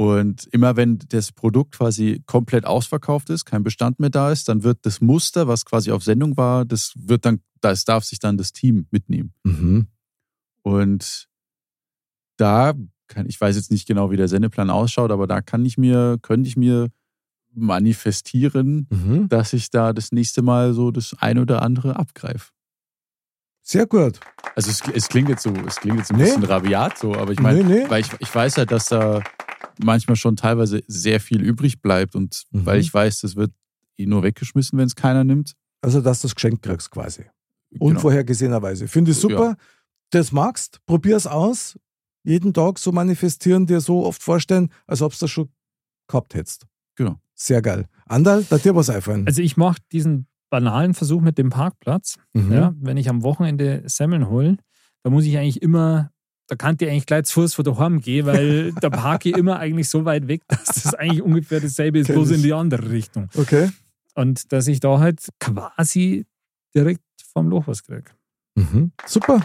Und immer wenn das Produkt quasi komplett ausverkauft ist, kein Bestand mehr da ist, dann wird das Muster, was quasi auf Sendung war, das wird dann, das darf sich dann das Team mitnehmen. Mhm. Und da kann, ich weiß jetzt nicht genau, wie der Sendeplan ausschaut, aber da kann ich mir, könnte ich mir manifestieren, Mhm. dass ich da das nächste Mal so das eine oder andere abgreife. Sehr gut. Also es, es klingt jetzt so, es klingt jetzt ein Nee. bisschen rabiat so, aber ich meine, Nee, nee. weil ich, ich weiß halt, dass da manchmal schon teilweise sehr viel übrig bleibt und Mhm. weil ich weiß, das wird eh nur weggeschmissen, wenn es keiner nimmt. Also, dass du das Geschenk kriegst quasi. Genau. Unvorhergesehenerweise. Finde ich super. Das magst, probier es aus. Jeden Tag so manifestieren, dir so oft vorstellen, als ob du das schon gehabt hättest. Genau. Sehr geil. Andal, da dir was einfallen. Also ich mache diesen banalen Versuch mit dem Parkplatz. Mhm. Ja, wenn ich am Wochenende Semmeln hole, da muss ich eigentlich immer, da kann ich eigentlich gleich zu Fuß von daheim gehen, weil da parke ich immer eigentlich so weit weg, dass das eigentlich ungefähr dasselbe ist, Kenn bloß ich. in die andere Richtung. Okay. Und dass ich da halt quasi direkt vom Loch was kriege. Mhm. Super.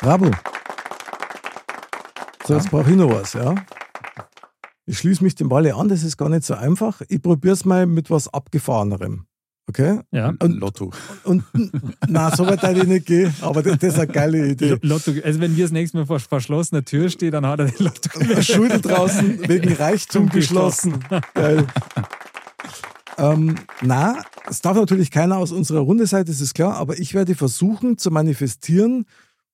Bravo. So, jetzt brauche ich noch was, ja. Ich schließe mich dem Walle an, das ist gar nicht so einfach. Ich probiere es mal mit was Abgefahrenerem. Okay? Ja. Und, Lotto. und na, so weit ich nicht gehen, aber das, das ist eine geile Idee. Lotto, also wenn wir das nächste Mal vor verschlossener Tür stehen, dann hat er den Lotto gewonnen. Schule draußen wegen Reichtum geschlossen. Geil. Ähm, na, es darf natürlich keiner aus unserer Runde sein, das ist klar, aber ich werde versuchen zu manifestieren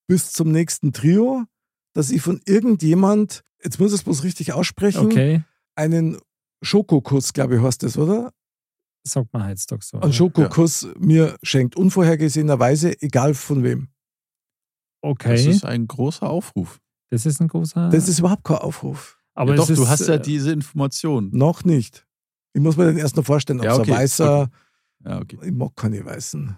bis zum nächsten Trio, dass ich von irgendjemand, jetzt muss ich es bloß richtig aussprechen, Okay, einen Schokokuss, glaube ich, heißt das, oder? Sagt man Heizstock so. Einen Schokokuss mir schenkt, unvorhergesehenerweise, egal von wem. Okay, Das ist ein großer Aufruf. ein großer. Das ist überhaupt kein Aufruf. aber ja, doch, es ist, du hast ja äh, diese Information. Noch nicht. Ich muss mir den erst noch vorstellen, ob Ja, es okay, ein weißer, Ja, okay. ich mag keine weißen.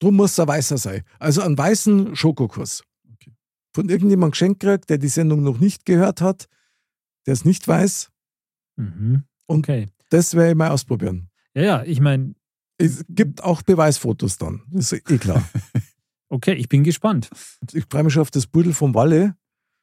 Drum muss es ein weißer sein. Also einen weißen Schokokuss. Okay. Von irgendjemandem geschenkt kriegt, der die Sendung noch nicht gehört hat, der es nicht weiß. Mhm. Und Okay. das werde ich mal ausprobieren. Ja, ja, ich meine, Es gibt auch Beweisfotos dann. Das ist eh klar. okay, ich bin gespannt. ich freue mich schon auf das Pudel vom Walle.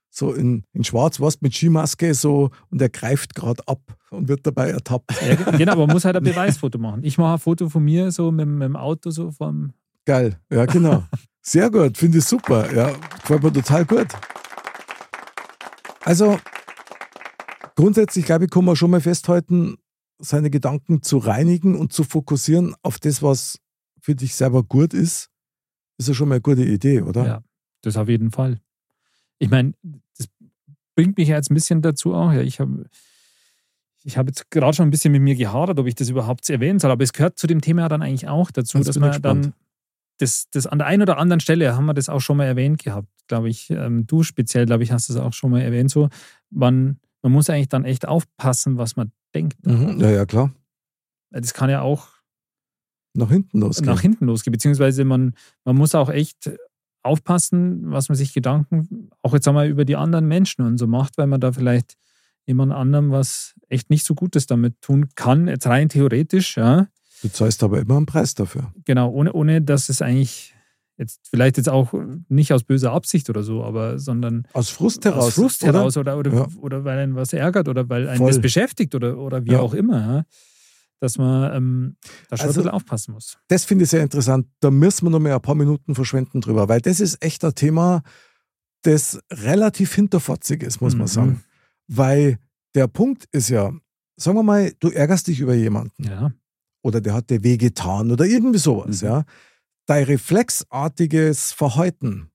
So in, in schwarz, was mit Skimaske so und er greift gerade ab und wird dabei ertappt. Ja, genau, aber man muss halt ein Beweisfoto machen. Ich mache ein Foto von mir so mit, mit dem Auto so vom. Geil, ja genau. Sehr gut, finde ich super. Ja, gefällt mir total gut. Also grundsätzlich, glaube ich, kann man schon mal festhalten, seine Gedanken zu reinigen und zu fokussieren auf das, was für dich selber gut ist, ist ja schon mal eine gute Idee, oder? Ja, das auf jeden Fall. Ich meine, das bringt mich ja jetzt ein bisschen dazu auch. Ja, ich habe ich habe jetzt gerade schon ein bisschen mit mir gehadert, ob ich das überhaupt erwähnen soll, aber es gehört zu dem Thema ja dann eigentlich auch dazu, Jetzt dass man gespannt. dann das, das an der einen oder anderen Stelle haben wir das auch schon mal erwähnt gehabt, glaube ich. Ähm, du speziell, glaube ich, hast es auch schon mal erwähnt. So, man, man muss eigentlich dann echt aufpassen, was man denkt. Mhm. Ja, ja, klar. Das kann ja auch Nach hinten losgehen. nach hinten losgehen. Beziehungsweise man, man muss auch echt aufpassen, was man sich Gedanken, auch jetzt einmal über die anderen Menschen und so macht, weil man da vielleicht jemand anderem was echt nicht so Gutes damit tun kann, jetzt rein theoretisch, ja. Du zahlst aber immer einen Preis dafür. Genau, ohne, ohne dass es eigentlich jetzt vielleicht jetzt auch nicht aus böser Absicht oder so, aber sondern Aus Frust heraus. aus Frust oder? heraus oder, oder, Ja. oder weil einen was ärgert oder weil einen Voll. das beschäftigt oder, oder wie Ja. auch immer, dass man ähm, da schon Also- ein bisschen aufpassen muss. Das finde ich sehr interessant. Da müssen wir noch mal ein paar Minuten verschwenden drüber, weil das ist echt ein Thema, das relativ hinterfotzig ist, muss man Mhm. sagen. Weil der Punkt ist ja, sagen wir mal, du ärgerst dich über jemanden Ja, oder der hat dir wehgetan oder irgendwie sowas, Mhm. ja. Dein reflexartiges Verhalten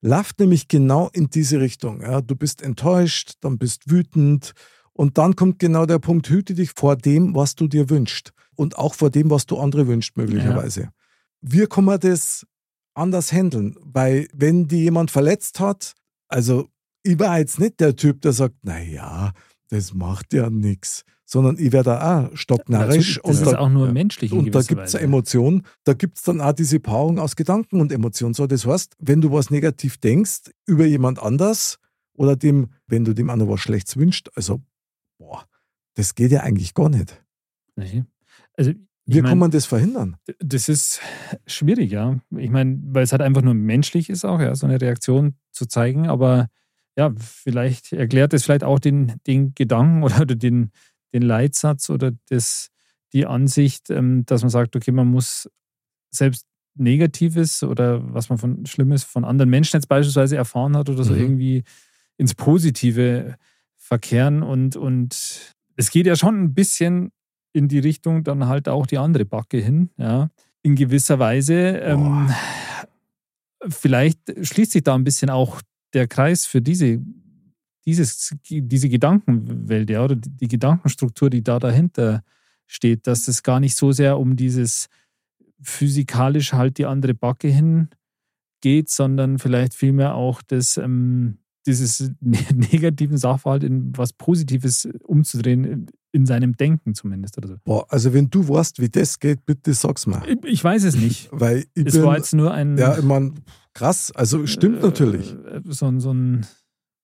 läuft nämlich genau in diese Richtung. Ja. Du bist enttäuscht, dann bist wütend und dann kommt genau der Punkt, hüte dich vor dem, was du dir wünschst und auch vor dem, was du andere wünscht, möglicherweise. Wir können das anders handeln, weil wenn die jemand verletzt hat, also ich war jetzt nicht der Typ, der sagt, naja, das macht ja nichts, sondern ich werde auch stocknarrisch. Das ist da- auch nur menschlich. und da gibt es. Emotionen, da gibt es dann auch diese Paarung aus Gedanken und Emotionen. So, das heißt, wenn du was negativ denkst über jemand anders oder dem, wenn du dem anderen was Schlechtes wünschst, also, boah, das geht ja eigentlich gar nicht. Nee. Also, Wie kann man das verhindern? das ist schwierig, ja. Ich meine, weil es halt einfach nur menschlich ist auch, ja, so eine Reaktion zu zeigen. Aber ja, vielleicht erklärt es vielleicht auch den, den Gedanken oder den, den Leitsatz oder das, die Ansicht, ähm, dass man sagt, okay, man muss selbst Negatives oder was man von Schlimmes von anderen Menschen jetzt beispielsweise erfahren hat oder so Mhm. irgendwie ins Positive verkehren und, und es geht ja schon ein bisschen in die Richtung dann halt auch die andere Backe hin, ja. In gewisser Weise. Ähm, vielleicht schließt sich da ein bisschen auch der Kreis für diese, dieses, diese Gedankenwelt, ja, oder die, Gedankenstruktur, die da dahinter steht, dass es gar nicht so sehr um dieses physikalisch halt die andere Backe hin geht, sondern vielleicht vielmehr auch das, ähm, dieses negativen Sachverhalt in was Positives umzudrehen, in- in seinem Denken zumindest. Oder so. Boah, also wenn du weißt, wie das geht, bitte sag's mal. Ich, ich weiß es nicht. Weil Es bin, war jetzt nur ein, ja, ich mein, krass, also stimmt äh, natürlich. äh, so, ein- so ein,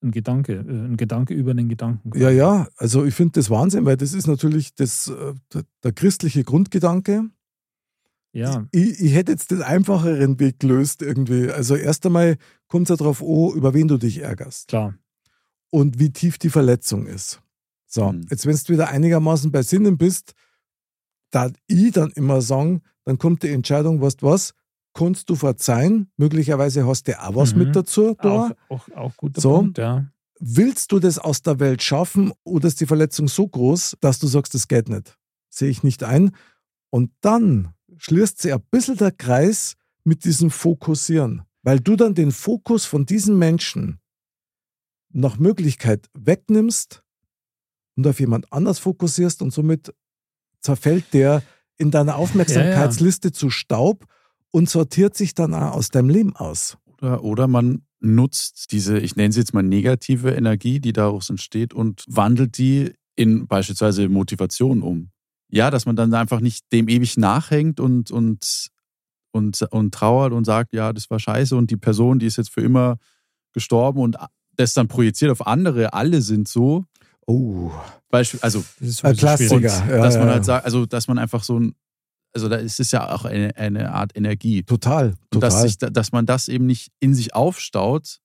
ein Gedanke, äh, ein Gedanke über den Gedanken. Ja, ja, also ich finde das Wahnsinn, weil das ist natürlich das, äh, der, der christliche Grundgedanke. Ja, Ich, ich hätte jetzt den einfacheren Weg gelöst irgendwie. Also erst einmal kommt es ja darauf an, über wen du dich ärgerst klar. und wie tief die Verletzung ist. So, Mhm. jetzt wenn du wieder einigermaßen bei Sinnen bist, da ich dann immer sagen, dann kommt die Entscheidung, weißt du was, kannst du verzeihen, möglicherweise hast du auch was Mhm. mit dazu da. Auch, auch, auch guter So. Punkt, ja. Willst du das aus der Welt schaffen oder ist die Verletzung so groß, dass du sagst, das geht nicht? Sehe ich nicht ein. Und dann schließt sich ein bisschen der Kreis mit diesem Fokussieren, weil du dann den Fokus von diesen Menschen nach Möglichkeit wegnimmst und auf jemand anders fokussierst und somit zerfällt der in deiner Aufmerksamkeitsliste zu Staub und sortiert sich dann auch aus deinem Leben aus. Oder, oder man nutzt diese, ich nenne sie jetzt mal negative Energie, die daraus entsteht und wandelt die in beispielsweise Motivation um. Ja, dass man dann einfach nicht dem ewig nachhängt und, und, und, und trauert und sagt, ja, das war scheiße und die Person, die ist jetzt für immer gestorben und das dann projiziert auf andere, alle sind so. Oh, Beispiel, also Das ist ein. Klassiker. Ja, dass man ja, halt ja. sagt, also dass man einfach so ein, also da ist es ja auch eine, eine Art Energie. Total, Und dass, total. sich, da- dass man das eben nicht in sich aufstaut,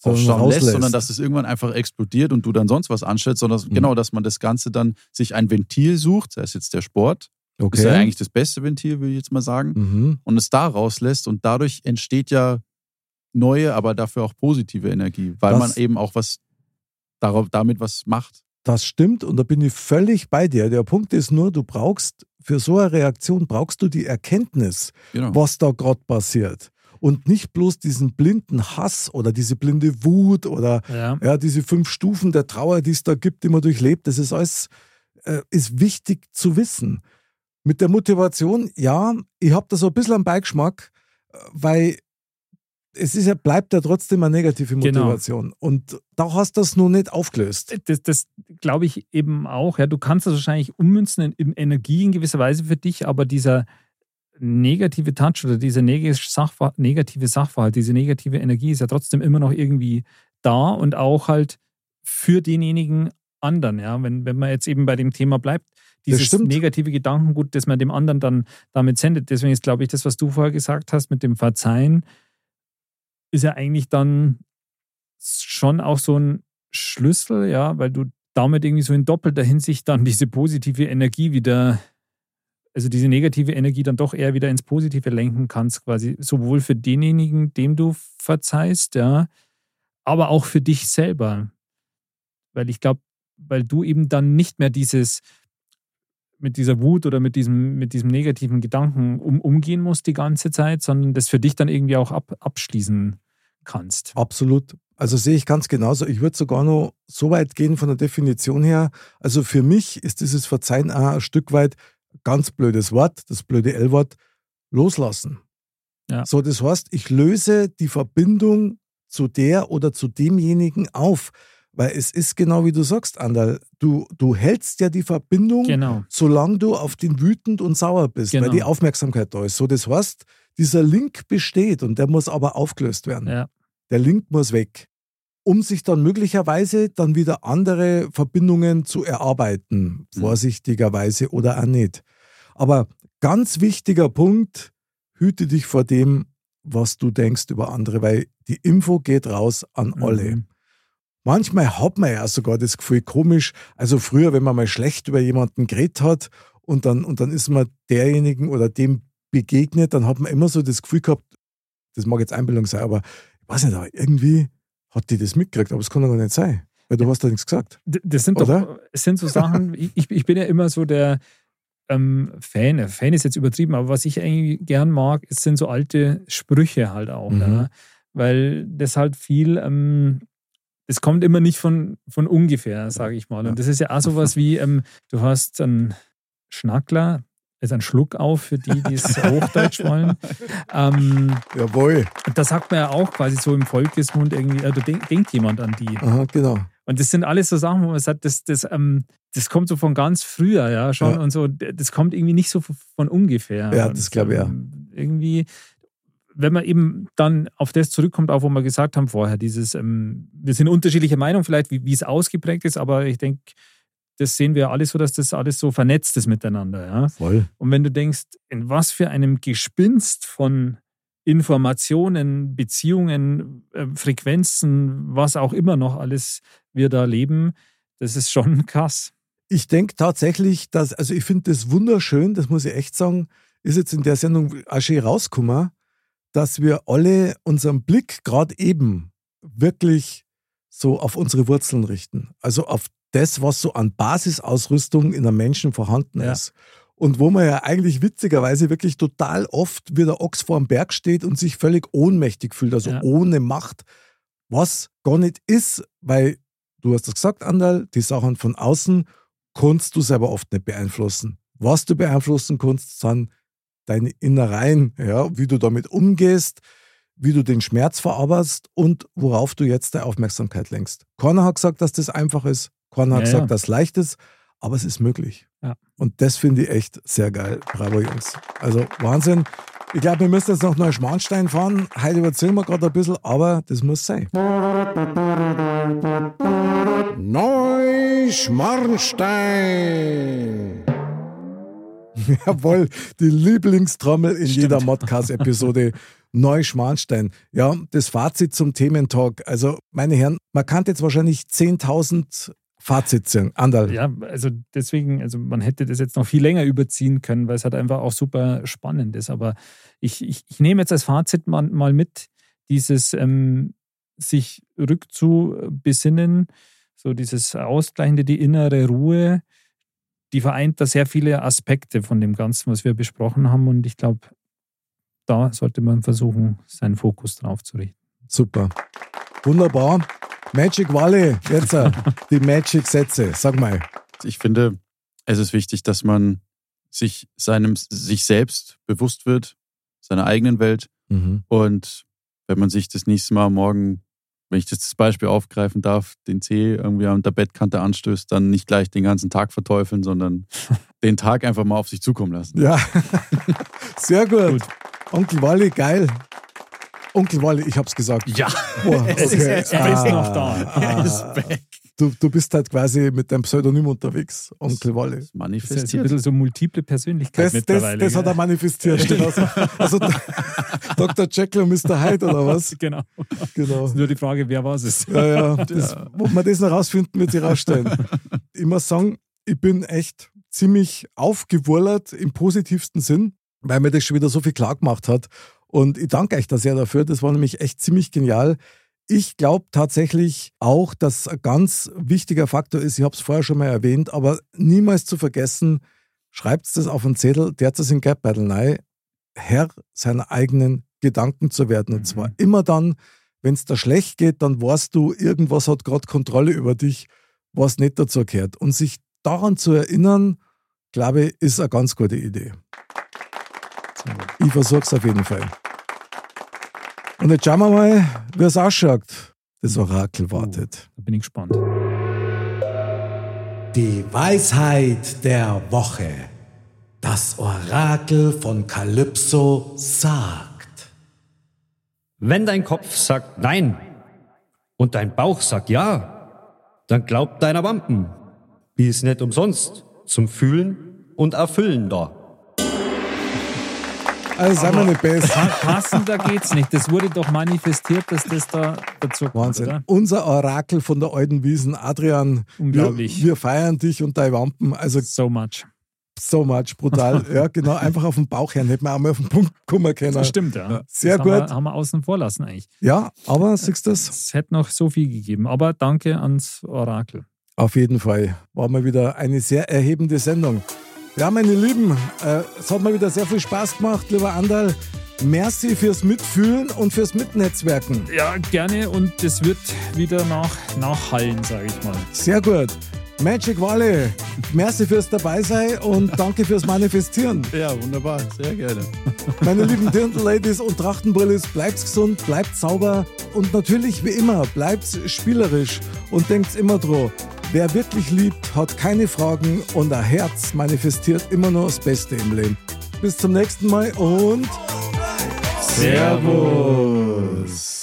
Sondern aufstauen lässt, sondern dass es irgendwann einfach explodiert und du dann sonst was anstellst, sondern Mhm. genau, dass man das Ganze dann sich ein Ventil sucht, sei es jetzt der Sport, okay. ist ja eigentlich das beste Ventil, will ich jetzt mal sagen, mhm. und es da rauslässt und dadurch entsteht ja neue, aber dafür auch positive Energie, weil Das- man eben auch was darauf, damit was macht. Das stimmt und da bin ich völlig bei dir. Der Punkt ist nur, du brauchst für so eine Reaktion brauchst du die Erkenntnis, Genau. was da gerade passiert. Und nicht bloß diesen blinden Hass oder diese blinde Wut oder Ja. ja, diese fünf Stufen der Trauer, die es da gibt, die man durchlebt. Das ist alles äh, ist wichtig zu wissen. Mit der Motivation, ja, ich habe da so ein bisschen einen Beigeschmack, äh, weil es ist ja, bleibt ja trotzdem eine negative Genau. Motivation. Und da hast du das noch nicht aufgelöst. Das, das glaube ich eben auch. Ja, du kannst das wahrscheinlich ummünzen in, in Energie in gewisser Weise für dich, aber dieser negative Touch oder dieser negative Sachverhalt, diese negative Energie ist ja trotzdem immer noch irgendwie da und auch halt für denjenigen anderen. Ja, wenn, wenn man jetzt eben bei dem Thema bleibt, dieses negative Gedankengut, das man dem anderen dann damit sendet. Deswegen ist, glaube ich, das, was du vorher gesagt hast mit dem Verzeihen, ist ja eigentlich dann schon auch so ein Schlüssel, ja, weil du damit irgendwie so in doppelter Hinsicht dann diese positive Energie wieder, also diese negative Energie dann doch eher wieder ins Positive lenken kannst, quasi sowohl für denjenigen, dem du verzeihst, ja, aber auch für dich selber. Weil ich glaube, weil du eben dann nicht mehr dieses mit dieser Wut oder mit diesem, mit diesem negativen Gedanken um, umgehen musst die ganze Zeit, sondern das für dich dann irgendwie auch ab, abschließen kannst. Absolut. Also sehe ich ganz genauso. Ich würde sogar noch so weit gehen von der Definition her. Also für mich ist dieses Verzeihen auch ein Stück weit ganz blödes Wort, das blöde L-Wort, loslassen. Ja. So, das heißt, ich löse die Verbindung zu der oder zu demjenigen auf. Weil es ist genau wie du sagst, Andal, du, du hältst ja die Verbindung, Genau. solange du auf den wütend und sauer bist, Genau. weil die Aufmerksamkeit da ist. So, das heißt, dieser Link besteht und der muss aber aufgelöst werden. Ja. Der Link muss weg, um sich dann möglicherweise dann wieder andere Verbindungen zu erarbeiten, Mhm. vorsichtigerweise oder auch nicht. Aber ganz wichtiger Punkt, hüte dich vor dem, was du denkst über andere, weil die Info geht raus an alle. Mhm. Manchmal hat man ja sogar das Gefühl komisch. Also früher, wenn man mal schlecht über jemanden geredet hat und dann, und dann ist man derjenigen oder dem begegnet, dann hat man immer so das Gefühl gehabt, das mag jetzt Einbildung sein, aber ich weiß nicht, aber irgendwie hat die das mitgekriegt, aber es kann doch gar nicht sein, weil du hast da nichts gesagt. Das sind Oder? doch, es sind so Sachen, ich, ich bin ja immer so der ähm, Fan, Fan ist jetzt übertrieben, aber was ich eigentlich gern mag, es sind so alte Sprüche halt auch, Mhm. ja? weil das halt viel, ähm, das kommt immer nicht von, von ungefähr, sage ich mal. Und das ist ja auch sowas wie, ähm, du hast einen Schnackler, ist ein Schluck auf für die, die es Hochdeutsch wollen. Ähm, Jawohl. da sagt man ja auch quasi so im Volkesmund irgendwie, äh, da denk, denkt jemand an die. Aha, genau. Und das sind alles so Sachen, wo man sagt, das, das, ähm, das kommt so von ganz früher, ja, schon. Ja. Und so, das kommt irgendwie nicht so von ungefähr. Ja, das glaube ich, ja. Irgendwie, wenn man eben dann auf das zurückkommt, auch wo wir gesagt haben vorher, dieses, ähm, wir sind unterschiedlicher Meinung vielleicht, wie, wie es ausgeprägt ist, aber ich denke, das sehen wir alle so, dass das alles so vernetzt ist miteinander, ja. Voll. Und wenn du denkst, in was für einem Gespinst von Informationen, Beziehungen, äh, Frequenzen, was auch immer noch alles wir da leben, das ist schon krass. ich denke tatsächlich, dass, also ich finde das wunderschön, das muss ich echt sagen, ist jetzt in der Sendung auch schön rausgekommen, dass wir alle unseren Blick gerade eben wirklich so auf unsere Wurzeln richten. Also auf das, was so an Basisausrüstung in einem Menschen vorhanden Ja. ist. Und wo man ja eigentlich witzigerweise wirklich total oft wie der Ochs vor dem Berg steht und sich völlig ohnmächtig fühlt, also Ja. ohne Macht, was gar nicht ist, weil du hast es gesagt, Andal, die Sachen von außen kannst du selber oft nicht beeinflussen. Was du beeinflussen kannst, sind deine Innereien, ja, wie du damit umgehst, wie du den Schmerz verarbeitest und worauf du jetzt deine Aufmerksamkeit lenkst. Keiner hat gesagt, dass das einfach ist, keiner hat Ja, gesagt, ja. dass es leicht ist, aber es ist möglich. Ja. Und das finde ich echt sehr geil. Bravo, Jungs. Also Wahnsinn. Ich glaube, wir müssen jetzt noch nach Schmarnstein fahren. Heute überziehen wir gerade ein bisschen, aber das muss sein. Neuschmarnstein. Jawohl, die Lieblingstrommel in jeder Modcast-Episode. Neuschmarnstein. Ja, das Fazit zum Thementag. Also, meine Herren, man kann jetzt wahrscheinlich 10.000 Fazit sagen. Andal. Ja, also deswegen, also man hätte das jetzt noch viel länger überziehen können, weil es halt einfach auch super spannend ist. Aber ich, ich, ich nehme jetzt als Fazit mal, mal mit, dieses ähm, sich rückzubesinnen, so dieses Ausgleichende, die innere Ruhe, die vereint da sehr viele Aspekte von dem Ganzen, was wir besprochen haben. Und ich glaube, da sollte man versuchen, seinen Fokus drauf zu richten. Super. Wunderbar. Magic Valley, jetzt äh, die Magic-Sätze. Sag mal. Ich finde, es ist wichtig, dass man sich seinem, sich selbst bewusst wird, seiner eigenen Welt. Und wenn man sich das nächste Mal morgen, wenn ich das Beispiel aufgreifen darf, den Zeh irgendwie an der Bettkante anstößt, dann nicht gleich den ganzen Tag verteufeln, sondern den Tag einfach mal auf sich zukommen lassen. Ja, sehr gut. Onkel Wally, geil. Onkel Wally, ich hab's gesagt. Ja, Boah, Es ist- er ist noch da. er ist Ah, weg. du, du bist halt quasi mit deinem Pseudonym unterwegs, Onkel Wally. Das ist ja so ein Manifestiert. bisschen so multiple Persönlichkeit Das, das, mittlerweile. das hat er manifestiert. Steht aus. Also Dr. Jekyll und Mr. Hyde oder was? Genau. Genau. Nur die Frage, wer war es? Ja, ja. Das, ob wir das noch rausfinden, wird sich rausstellen. Ich muss sagen, ich bin echt ziemlich aufgewurlert im positivsten Sinn, weil mir das schon wieder so viel klar gemacht hat. Und ich danke euch da sehr dafür. Das war nämlich echt ziemlich genial. Ich glaube tatsächlich auch, dass ein ganz wichtiger Faktor ist, ich habe es vorher schon mal erwähnt, aber niemals zu vergessen, schreibt das auf einen Zettel, der hat es in Geldbeutel rein, Herr seiner eigenen Gedanken zu werden. Und zwar immer dann, wenn es da schlecht geht, dann weißt du, irgendwas hat gerade Kontrolle über dich, was nicht dazu gehört. Und sich daran zu erinnern, glaube ich, ist eine ganz gute Idee. Ich versuche es auf jeden Fall. Und jetzt schauen wir mal, wie es ausschaut. Das Orakel wartet. Da bin ich gespannt. Die Weisheit der Woche. Das Orakel von Kalypso sagt. Wenn dein Kopf sagt Nein und dein Bauch sagt Ja, dann glaub deiner Wampen. Wie ist nicht umsonst zum Fühlen und Erfüllen da. Also seien wir nicht besser. Pa- Passender geht's nicht. Das wurde doch manifestiert, dass das da dazu kommt, Wahnsinn. oder? Unser Orakel von der alten Wiesen, Adrian. Unglaublich. Wir, wir feiern dich und deine Wampen. Also So much. so much, brutal. ja, genau. Einfach auf den Bauch hören. Hätten wir auch mal auf den Punkt kommen können. Das stimmt, ja. Sehr das gut. Haben wir, haben wir außen vor lassen eigentlich. Ja, aber siehst du das? Es hätte noch so viel gegeben. Aber danke ans Orakel. Auf jeden Fall. War mal wieder eine sehr erhebende Sendung. Ja, meine Lieben, äh, es hat mir wieder sehr viel Spaß gemacht, lieber Andal. Merci fürs Mitfühlen und fürs Mitnetzwerken. Ja, gerne. Und es wird wieder nach, nachhallen, sage ich mal. Sehr gut. Magic Wally, merci fürs Dabeisein und danke fürs Manifestieren. Ja, wunderbar. Sehr gerne. Meine lieben Dirndl-Ladies und Trachtenbrillis, bleibt gesund, bleibt sauber und natürlich wie immer, bleibt spielerisch und denkt immer dran, wer wirklich liebt, hat keine Fragen und ein Herz manifestiert immer nur das Beste im Leben. Bis zum nächsten Mal und Servus.